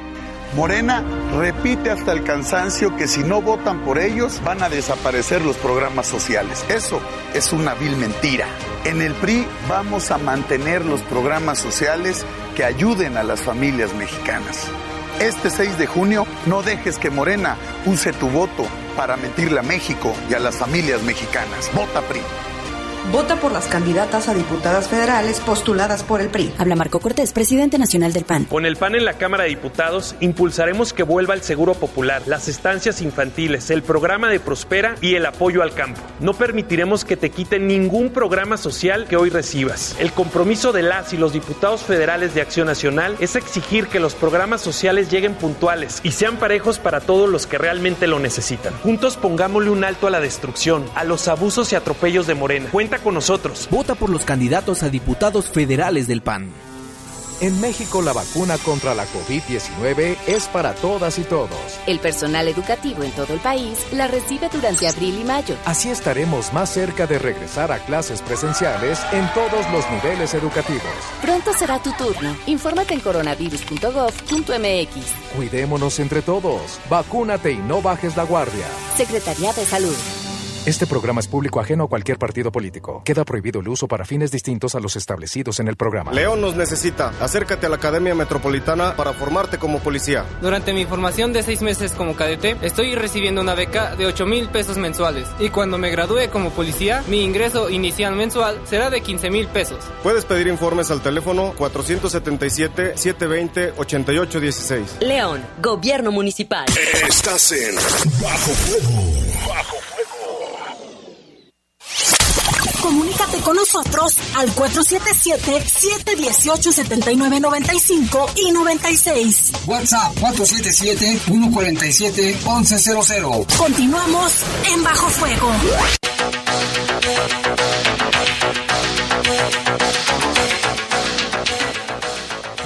Morena repite hasta el cansancio que si no votan por ellos van a desaparecer los programas sociales. Eso es una vil mentira. En el PRI vamos a mantener los programas sociales que ayuden a las familias mexicanas. Este 6 de junio no dejes que Morena use tu voto para mentirle a México y a las familias mexicanas. Vota PRI.
Vota por las candidatas a diputadas federales postuladas por el PRI.
Habla Marco Cortés, presidente nacional del PAN.
Con el PAN en la Cámara de Diputados, impulsaremos que vuelva el seguro popular, las estancias infantiles, el programa de Prospera y el apoyo al campo. No permitiremos que te quiten ningún programa social que hoy recibas. El compromiso de las y los diputados federales de Acción Nacional es exigir que los programas sociales lleguen puntuales y sean parejos para todos los que realmente lo necesitan. Juntos pongámosle un alto a la destrucción, a los abusos y atropellos de Morena. Cuenta con nosotros.
Vota por los candidatos a diputados federales del PAN.
En México la vacuna contra la COVID-19 es para todas y todos.
El personal educativo en todo el país la recibe durante abril y mayo.
Así estaremos más cerca de regresar a clases presenciales en todos los niveles educativos.
Pronto será tu turno. Infórmate en coronavirus.gov.mx.
Cuidémonos entre todos. Vacúnate y no bajes la guardia.
Secretaría de Salud.
Este programa es público ajeno a cualquier partido político. Queda prohibido el uso para fines distintos a los establecidos en el programa.
León nos necesita. Acércate a la Academia Metropolitana para formarte como policía.
Durante mi formación de seis meses como cadete, estoy recibiendo una beca de 8 mil pesos mensuales. Y cuando me gradúe como policía, mi ingreso inicial mensual será de 15 mil pesos.
Puedes pedir informes al teléfono 477-720-8816.
León, Gobierno Municipal.
Estás en Bajo Fuego. Bajo
Comunícate con nosotros al 477-718-7995 y 96.
WhatsApp 477-147-1100.
Continuamos en Bajo Fuego.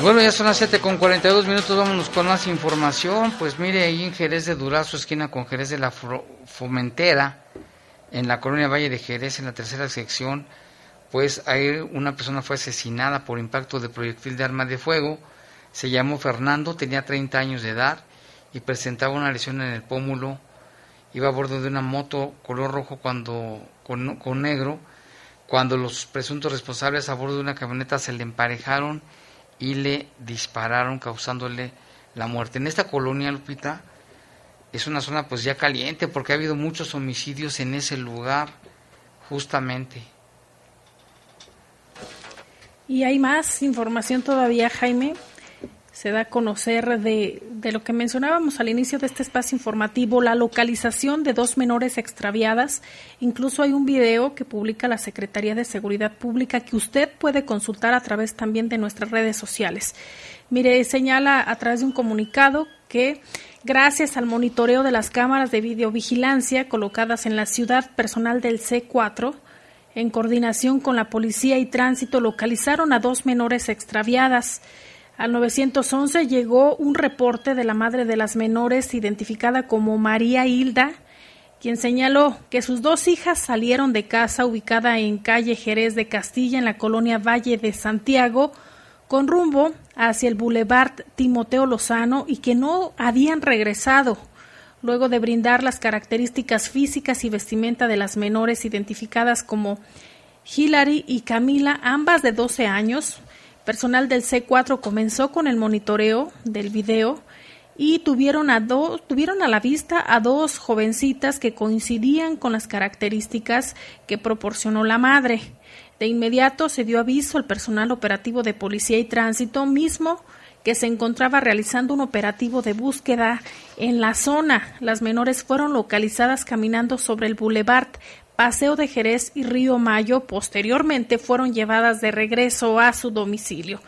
Bueno, ya son las 7 con 42 minutos, vámonos con más información. Pues mire, ahí en Jerez de Durazo, esquina con Jerez de la Fomentera, en la colonia Valle de Jerez, en la tercera sección, pues hay una persona fue asesinada por impacto de proyectil de arma de fuego. Se llamó Fernando, tenía 30 años de edad y presentaba una lesión en el pómulo. Iba a bordo de una moto color rojo cuando con, con negro, cuando los presuntos responsables a bordo de una camioneta se le emparejaron y le dispararon causándole la muerte. En esta colonia, Lupita, es una zona pues ya caliente porque ha habido muchos homicidios en ese lugar justamente.
Y hay más información todavía, Jaime. Se da a conocer de, de, lo que mencionábamos al inicio de este espacio informativo, la localización de dos menores extraviadas. Incluso hay un video que publica la Secretaría de Seguridad Pública que usted puede consultar a través también de nuestras redes sociales. Mire, señala a través de un comunicado que gracias al monitoreo de las cámaras de videovigilancia colocadas en la ciudad, personal del C4, en coordinación con la policía y tránsito, localizaron a dos menores extraviadas. Al 911 llegó un reporte de la madre de las menores, identificada como María Hilda, quien señaló que sus dos hijas salieron de casa ubicada en calle Jerez de Castilla, en la colonia Valle de Santiago, con rumbo hacia el Boulevard Timoteo Lozano y que no habían regresado luego de brindar las características físicas y vestimenta de las menores identificadas como Hilary y Camila, ambas de 12 años. Personal del C4 comenzó con el monitoreo del video y tuvieron a, tuvieron a la vista a dos jovencitas que coincidían con las características que proporcionó la madre. De inmediato se dio aviso al personal operativo de policía y tránsito mismo que se encontraba realizando un operativo de búsqueda en la zona. Las menores fueron localizadas caminando sobre el bulevar Paseo de Jerez y Río Mayo. Posteriormente fueron llevadas de regreso a su domicilio.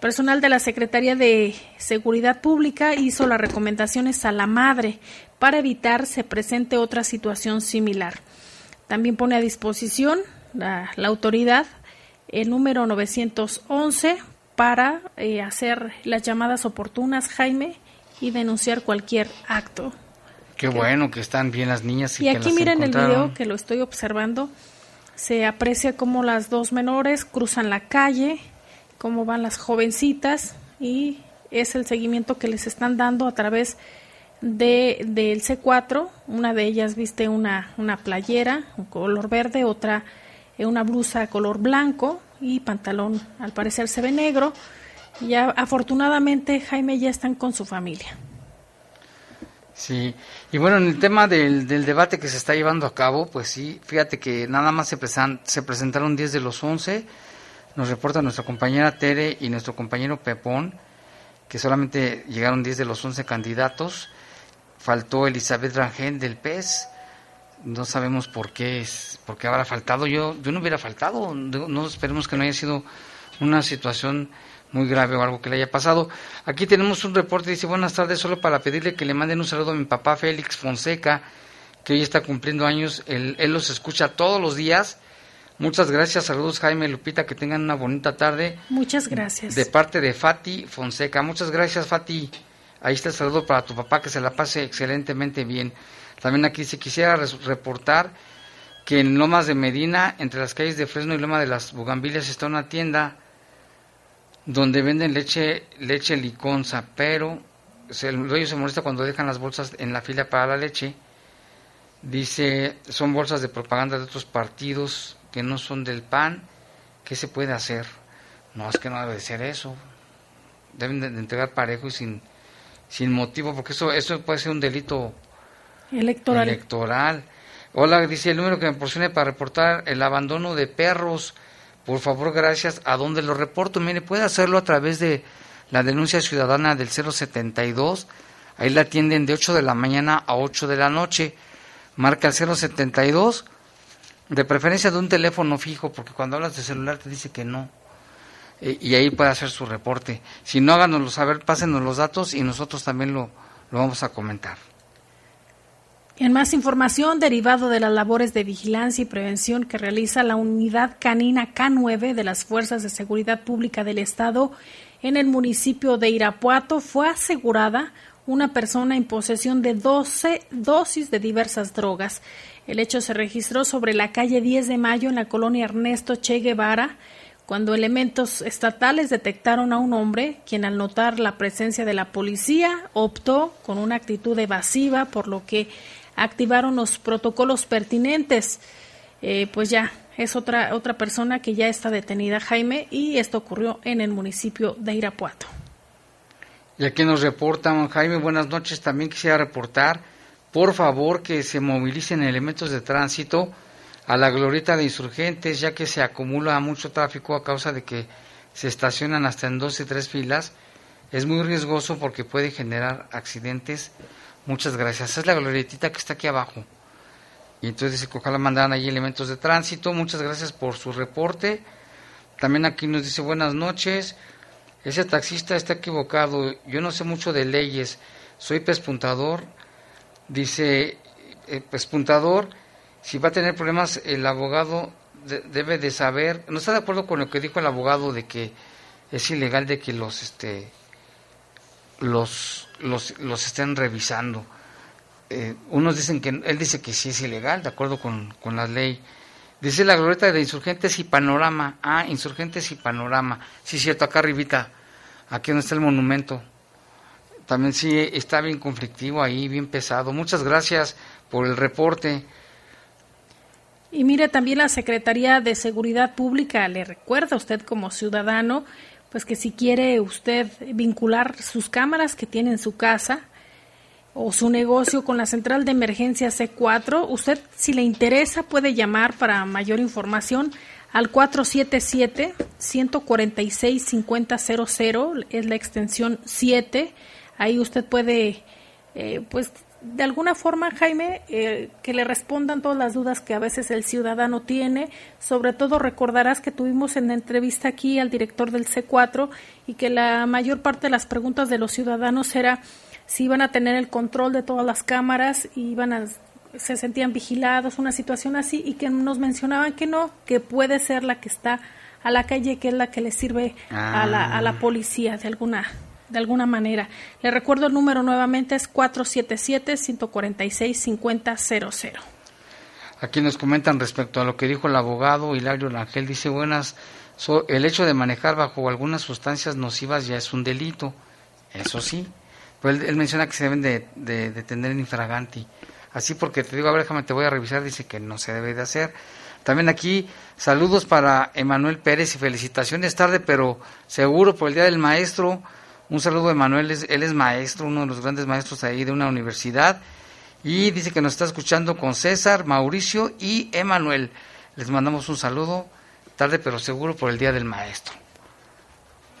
Personal de la Secretaría de Seguridad Pública hizo las recomendaciones a la madre para evitar se presente otra situación similar. También pone a disposición la, autoridad el número 911 para eh, hacer las llamadas oportunas, Jaime, y denunciar cualquier acto.
Qué bueno que están bien las niñas. Y,
y aquí miren el video que lo estoy observando. Se aprecia cómo las dos menores cruzan la calle, cómo van las jovencitas y es el seguimiento que les están dando a través de del C4. Una de ellas viste una, una playera, un color verde, otra una blusa color blanco y pantalón al parecer se ve negro. Ya afortunadamente Jaime ya están con su familia.
Sí, y bueno, en el tema del, del, debate que se está llevando a cabo, pues sí, fíjate que nada más se, presentan, se presentaron 10 de los 11, nos reporta nuestra compañera Tere y nuestro compañero Pepón, que solamente llegaron 10 de los 11 candidatos, faltó Elizabeth Rangel del PES, no sabemos por qué, es, por qué habrá faltado, yo, yo no hubiera faltado, no esperemos que no haya sido una situación muy grave o algo que le haya pasado. Aquí tenemos un reporte, dice buenas tardes, solo para pedirle que le manden un saludo a mi papá Félix Fonseca, que hoy está cumpliendo años, él, él los escucha todos los días. Muchas gracias, saludos Jaime Lupita, que tengan una bonita tarde.
Muchas gracias.
De parte de Fati Fonseca, muchas gracias Fati. Ahí está el saludo para tu papá, que se la pase excelentemente bien. También aquí se quisiera reportar que en Lomas de Medina, entre las calles de Fresno y Loma de las Bugambilias, está una tienda donde venden leche, leche liconza, pero el dueño se molesta cuando dejan las bolsas en la fila para la leche. Dice, son bolsas de propaganda de otros partidos que no son del PAN. ¿Qué se puede hacer? No, es que no debe de ser eso. Deben de, entregar parejo y sin, sin motivo, porque eso, eso puede ser un delito
electoral.
electoral. Hola, dice el número que me proporcione para reportar el abandono de perros por favor, gracias. ¿A dónde lo reporto? Mire, puede hacerlo a través de la denuncia ciudadana del 072. Ahí la atienden de 8 de la mañana a 8 de la noche. Marca el 072, de preferencia de un teléfono fijo, porque cuando hablas de celular te dice que no. Eh, y ahí puede hacer su reporte. Si no, háganoslo saber, pásenos los datos y nosotros también lo, lo vamos a comentar.
En más información, derivado de las labores de vigilancia y prevención que realiza la unidad canina K9 de las Fuerzas de Seguridad Pública del Estado en el municipio de Irapuato, fue asegurada una persona en posesión de 12 dosis de diversas drogas. El hecho se registró sobre la calle 10 de Mayo en la colonia Ernesto Che Guevara, cuando elementos estatales detectaron a un hombre, quien al notar la presencia de la policía optó con una actitud evasiva, por lo que activaron los protocolos pertinentes. Eh, pues ya es otra, otra persona que ya está detenida, Jaime, y esto ocurrió en el municipio de Irapuato.
Y aquí nos reportan, Jaime, buenas noches. También quisiera reportar, por favor, que se movilicen elementos de tránsito a la glorieta de insurgentes, ya que se acumula mucho tráfico a causa de que se estacionan hasta en dos y tres filas. Es muy riesgoso porque puede generar accidentes Muchas gracias. Es la glorietita que está aquí abajo. Y entonces dice que ojalá mandaran ahí elementos de tránsito. Muchas gracias por su reporte. También aquí nos dice buenas noches. Ese taxista está equivocado. Yo no sé mucho de leyes. Soy pespuntador. Dice eh, pespuntador. Si va a tener problemas, el abogado debe de saber. No está de acuerdo con lo que dijo el abogado de que es ilegal de que los este los los, los estén revisando. Eh, unos dicen que él dice que sí es ilegal, de acuerdo con, con la ley. Dice la glorieta de Insurgentes y Panorama. Ah, Insurgentes y Panorama. Sí, cierto, acá arribita, aquí donde está el monumento. También sí está bien conflictivo ahí, bien pesado. Muchas gracias por el reporte.
Y mire, también la Secretaría de Seguridad Pública le recuerda a usted como ciudadano pues que si quiere usted vincular sus cámaras que tiene en su casa o su negocio con la central de emergencia C4, usted si le interesa puede llamar para mayor información al 477-146-5000, es la extensión 7. Ahí usted puede eh, pues de alguna forma, Jaime, eh, que le respondan todas las dudas que a veces el ciudadano tiene. Sobre todo recordarás que tuvimos en la entrevista aquí al director del C4 y que la mayor parte de las preguntas de los ciudadanos era si iban a tener el control de todas las cámaras y iban a se sentían vigilados, una situación así, y que nos mencionaban que no, que puede ser la que está a la calle, que es la que le sirve a, la, a la ah. policía de alguna de alguna manera. Le recuerdo el número nuevamente es 477-146-5000.
Aquí nos comentan respecto a lo que dijo el abogado Hilario Langel, dice buenas, el hecho de manejar bajo algunas sustancias nocivas ya es un delito, eso sí, pues él, menciona que se deben de, de, tener en infraganti, así porque te digo, a ver, te voy a revisar, dice que no se debe de hacer. También aquí saludos para Emanuel Pérez y felicitaciones. Tarde, pero seguro por el Día del Maestro, Un saludo a Emanuel, él es maestro, uno de los grandes maestros ahí de una universidad. Y dice que nos está escuchando con César, Mauricio y Emanuel. Les mandamos un saludo, tarde pero seguro, por el Día del Maestro.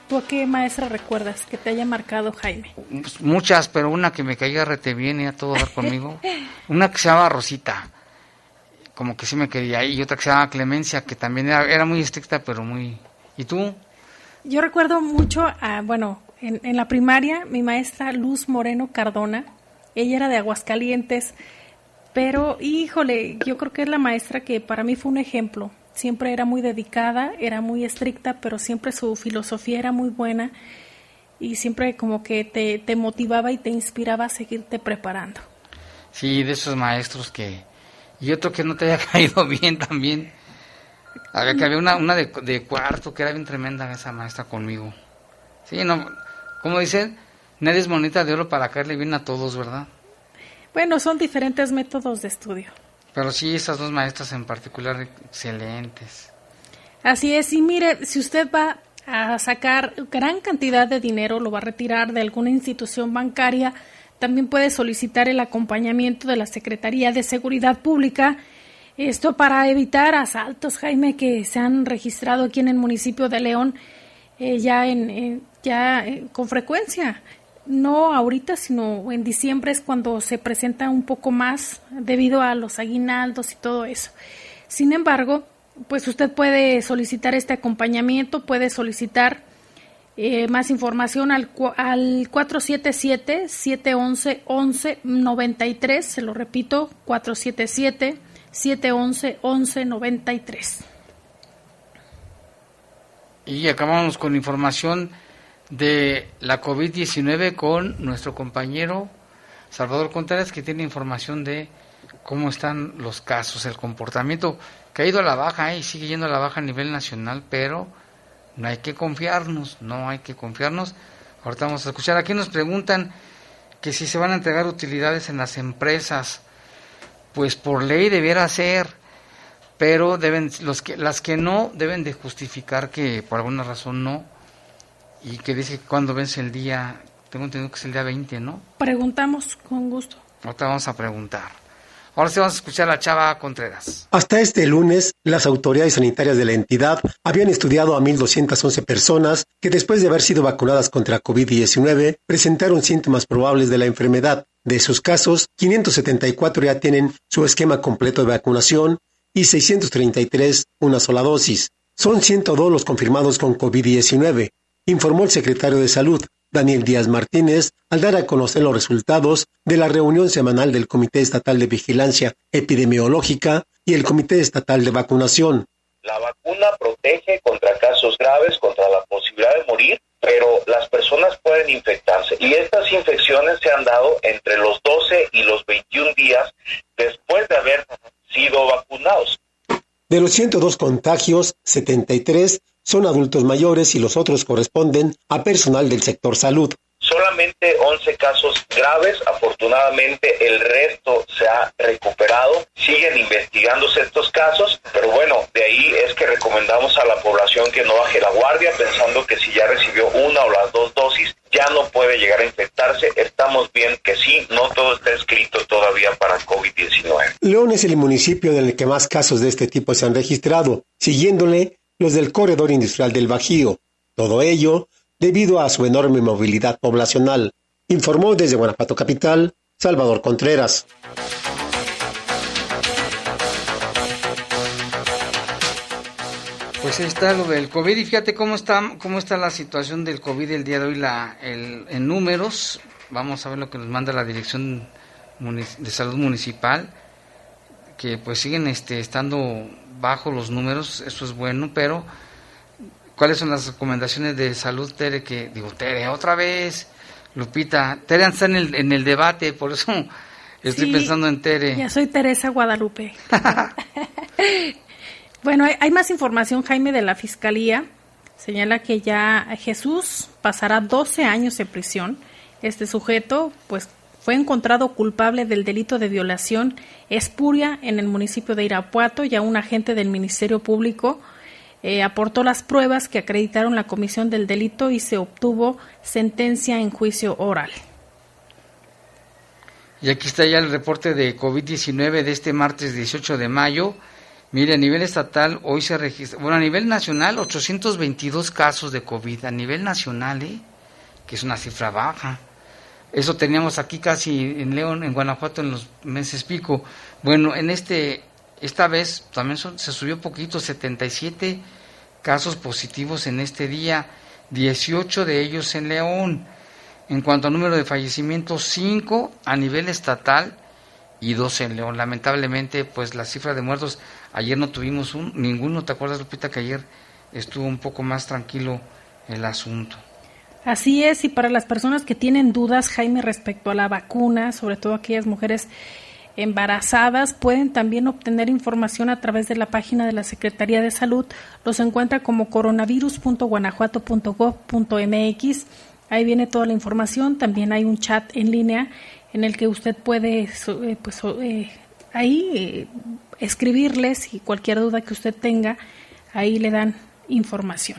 ¿Tú a qué maestra recuerdas que te haya marcado Jaime?
Pues muchas, pero una que me caía rete bien y a todo dar conmigo. una que se llamaba Rosita, como que sí me quería. Y otra que se llamaba Clemencia, que también era, era muy estricta, pero muy... ¿Y tú?
Yo recuerdo mucho, a, bueno, en, en la primaria, mi maestra Luz Moreno Cardona, ella era de Aguascalientes, pero híjole, yo creo que es la maestra que para mí fue un ejemplo. Siempre era muy dedicada, era muy estricta, pero siempre su filosofía era muy buena y siempre como que te, te motivaba y te inspiraba a seguirte preparando.
Sí, de esos maestros que... Y otro que no te haya caído bien también. Había que había una, una de, de cuarto que era bien tremenda esa maestra conmigo. Sí, no, como dicen, nadie es monita de oro para caerle bien a todos, ¿verdad?
Bueno, son diferentes métodos de estudio.
Pero sí, esas dos maestras en particular, excelentes.
Así es, y mire, si usted va a sacar gran cantidad de dinero, lo va a retirar de alguna institución bancaria, también puede solicitar el acompañamiento de la Secretaría de Seguridad Pública. Esto para evitar asaltos, Jaime, que se han registrado aquí en el municipio de León eh, ya, en, eh, ya eh, con frecuencia. No ahorita, sino en diciembre es cuando se presenta un poco más debido a los aguinaldos y todo eso. Sin embargo, pues usted puede solicitar este acompañamiento, puede solicitar eh, más información al, al 477-711-1193, se lo repito, 477-711-1193.
Y acabamos con información de la COVID-19 con nuestro compañero Salvador Contreras, que tiene información de cómo están los casos, el comportamiento que ha ido a la baja ¿eh? y sigue yendo a la baja a nivel nacional, pero no hay que confiarnos, no hay que confiarnos. Ahorita vamos a escuchar, aquí nos preguntan que si se van a entregar utilidades en las empresas, pues por ley debiera ser, pero deben los que las que no deben de justificar que por alguna razón no y que dice que cuando vence el día, tengo entendido que es el día 20, ¿no?
Preguntamos con gusto.
Ahorita vamos a preguntar. Ahora sí vamos a escuchar a Chava Contreras.
Hasta este lunes, las autoridades sanitarias de la entidad habían estudiado a 1.211 personas que después de haber sido vacunadas contra COVID-19 presentaron síntomas probables de la enfermedad. De esos casos, 574 ya tienen su esquema completo de vacunación y 633 una sola dosis. Son 102 los confirmados con COVID-19, informó el secretario de Salud, Daniel Díaz Martínez, al dar a conocer los resultados de la reunión semanal del Comité Estatal de Vigilancia Epidemiológica y el Comité Estatal de Vacunación.
La vacuna protege contra casos graves, contra la posibilidad de morir, pero las personas pueden infectarse. Y estas infecciones se han dado entre los 12 y los 21 días después de haber sido vacunados.
De los 102 contagios, 73 son adultos mayores y los otros corresponden a personal del sector salud.
Solamente 11 casos graves, afortunadamente el resto se ha recuperado, siguen investigándose estos casos, pero bueno, de ahí es que recomendamos a la población que no baje la guardia pensando que si ya recibió una o las dos dosis ya no puede llegar a infectarse. Estamos bien que sí, no todo está escrito todavía para COVID-19.
León es el municipio en el que más casos de este tipo se han registrado, siguiéndole los del corredor industrial del Bajío. Todo ello debido a su enorme movilidad poblacional, informó desde Guanajuato Capital Salvador Contreras.
Pues ahí está lo del COVID y fíjate cómo está, cómo está la situación del COVID el día de hoy en números. Vamos a ver lo que nos manda la Dirección de Salud Municipal, que pues siguen este, estando bajo los números, eso es bueno, pero ¿cuáles son las recomendaciones de salud, Tere? Que digo, Tere, otra vez, Lupita, Tere está en el, en el debate, por eso estoy
Sí,
pensando en Tere.
Ya soy Teresa Guadalupe. bueno, hay, hay más información, Jaime, de la Fiscalía. Señala que ya Jesús pasará 12 años en prisión. Este sujeto, pues, fue encontrado culpable del delito de violación espuria en el municipio de Irapuato. Ya un agente del Ministerio Público eh, aportó las pruebas que acreditaron la comisión del delito y se obtuvo sentencia en juicio oral.
Y aquí está ya el reporte de COVID-19 de este martes 18 de mayo. Mire, a nivel estatal hoy se registra, bueno, a nivel nacional 822 casos de COVID, a nivel nacional, ¿eh? que es una cifra baja. Eso teníamos aquí casi en León, en Guanajuato, en los meses pico. Bueno, en este, esta vez también se subió poquito, 77 casos positivos en este día, 18 de ellos en León. En cuanto al número de fallecimientos, 5 a nivel estatal y 2 en León. Lamentablemente, pues la cifra de muertos, ayer no tuvimos un, ninguno, ¿te acuerdas, Lupita, que ayer estuvo un poco más tranquilo el asunto?
Así es, y para las personas que tienen dudas, Jaime, respecto a la vacuna, sobre todo aquellas mujeres embarazadas, pueden también obtener información a través de la página de la Secretaría de Salud. Los encuentra como coronavirus.guanajuato.gov.mx. Ahí viene toda la información. También hay un chat en línea en el que usted puede, eh, pues, eh, ahí eh, escribirles y cualquier duda que usted tenga, ahí le dan información.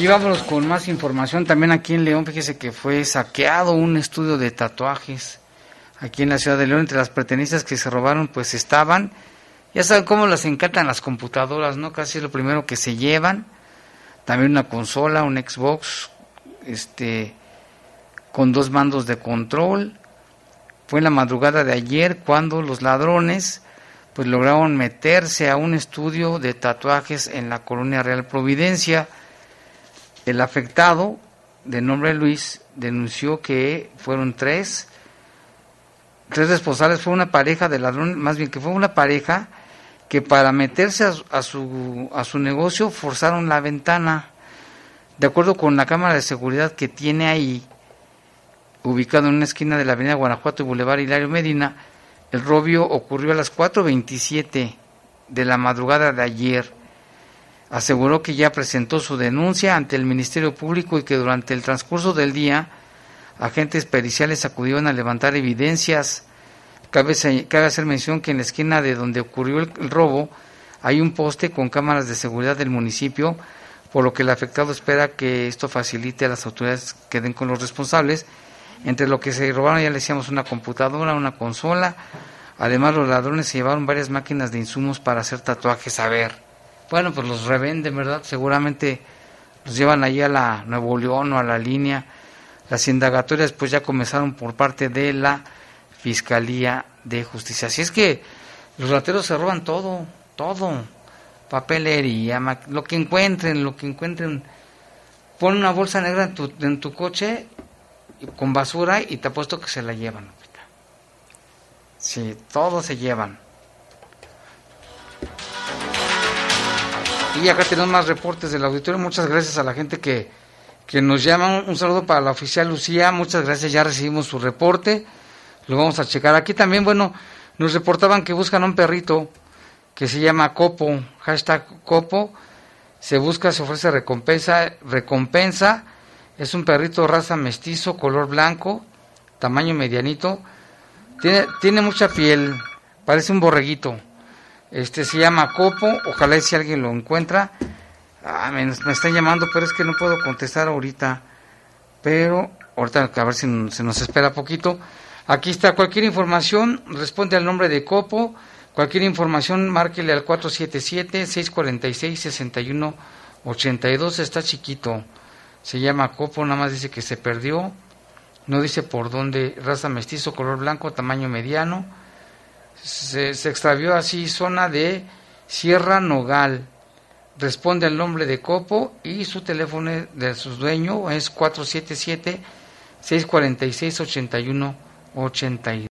Y vámonos con más información. También aquí en León, fíjese que fue saqueado un estudio de tatuajes. Aquí en la ciudad de León, entre las pertenencias que se robaron, pues estaban, ya saben cómo las encantan las computadoras, ¿no? Casi es lo primero que se llevan. También una consola, un Xbox, este, con dos mandos de control. Fue en la madrugada de ayer cuando los ladrones, pues lograron meterse a un estudio de tatuajes en la colonia Real Providencia el afectado, de nombre Luis, denunció que fueron tres, tres responsables, fue una pareja de ladrones, más bien que fue una pareja que para meterse a, su, a su negocio forzaron la ventana. De acuerdo con la cámara de seguridad que tiene ahí, ubicado en una esquina de la avenida Guanajuato y Boulevard Hilario Medina, el robio ocurrió a las 4.27 de la madrugada de ayer aseguró que ya presentó su denuncia ante el Ministerio Público y que durante el transcurso del día agentes periciales acudieron a levantar evidencias. Cabe, hacer mención que en la esquina de donde ocurrió el, robo hay un poste con cámaras de seguridad del municipio, por lo que el afectado espera que esto facilite a las autoridades que den con los responsables. Entre lo que se robaron ya le decíamos una computadora, una consola. Además los ladrones se llevaron varias máquinas de insumos para hacer tatuajes. A ver, bueno, pues los revenden, ¿verdad? Seguramente los llevan allí a la Nuevo León o a la línea. Las indagatorias pues ya comenzaron por parte de la Fiscalía de Justicia. Así es que los rateros se roban todo, todo. Papelería, lo que encuentren, lo que encuentren. Pon una bolsa negra en tu, en tu coche con basura y te apuesto que se la llevan. Sí, todo se llevan. Y acá tenemos más reportes del auditorio. Muchas gracias a la gente que, que nos llama. Un saludo para la oficial Lucía. Muchas gracias. Ya recibimos su reporte. Lo vamos a checar. Aquí también, bueno, nos reportaban que buscan un perrito que se llama Copo. Hashtag Copo. Se busca, se ofrece recompensa. Recompensa. Es un perrito raza mestizo, color blanco, tamaño medianito. Tiene, tiene mucha piel. Parece un borreguito este se llama Copo, ojalá si alguien lo encuentra. Ah, me, están llamando, pero es que no puedo contestar ahorita. Pero ahorita a ver si se nos espera poquito. Aquí está cualquier información, responde al nombre de Copo. Cualquier información, márquele al 477-646-6182. Está chiquito. Se llama Copo, nada más dice que se perdió. No dice por dónde. Raza mestizo, color blanco, tamaño mediano se, extravió así zona de Sierra Nogal. Responde al nombre de Copo y su teléfono de su dueño es 477 646 8182.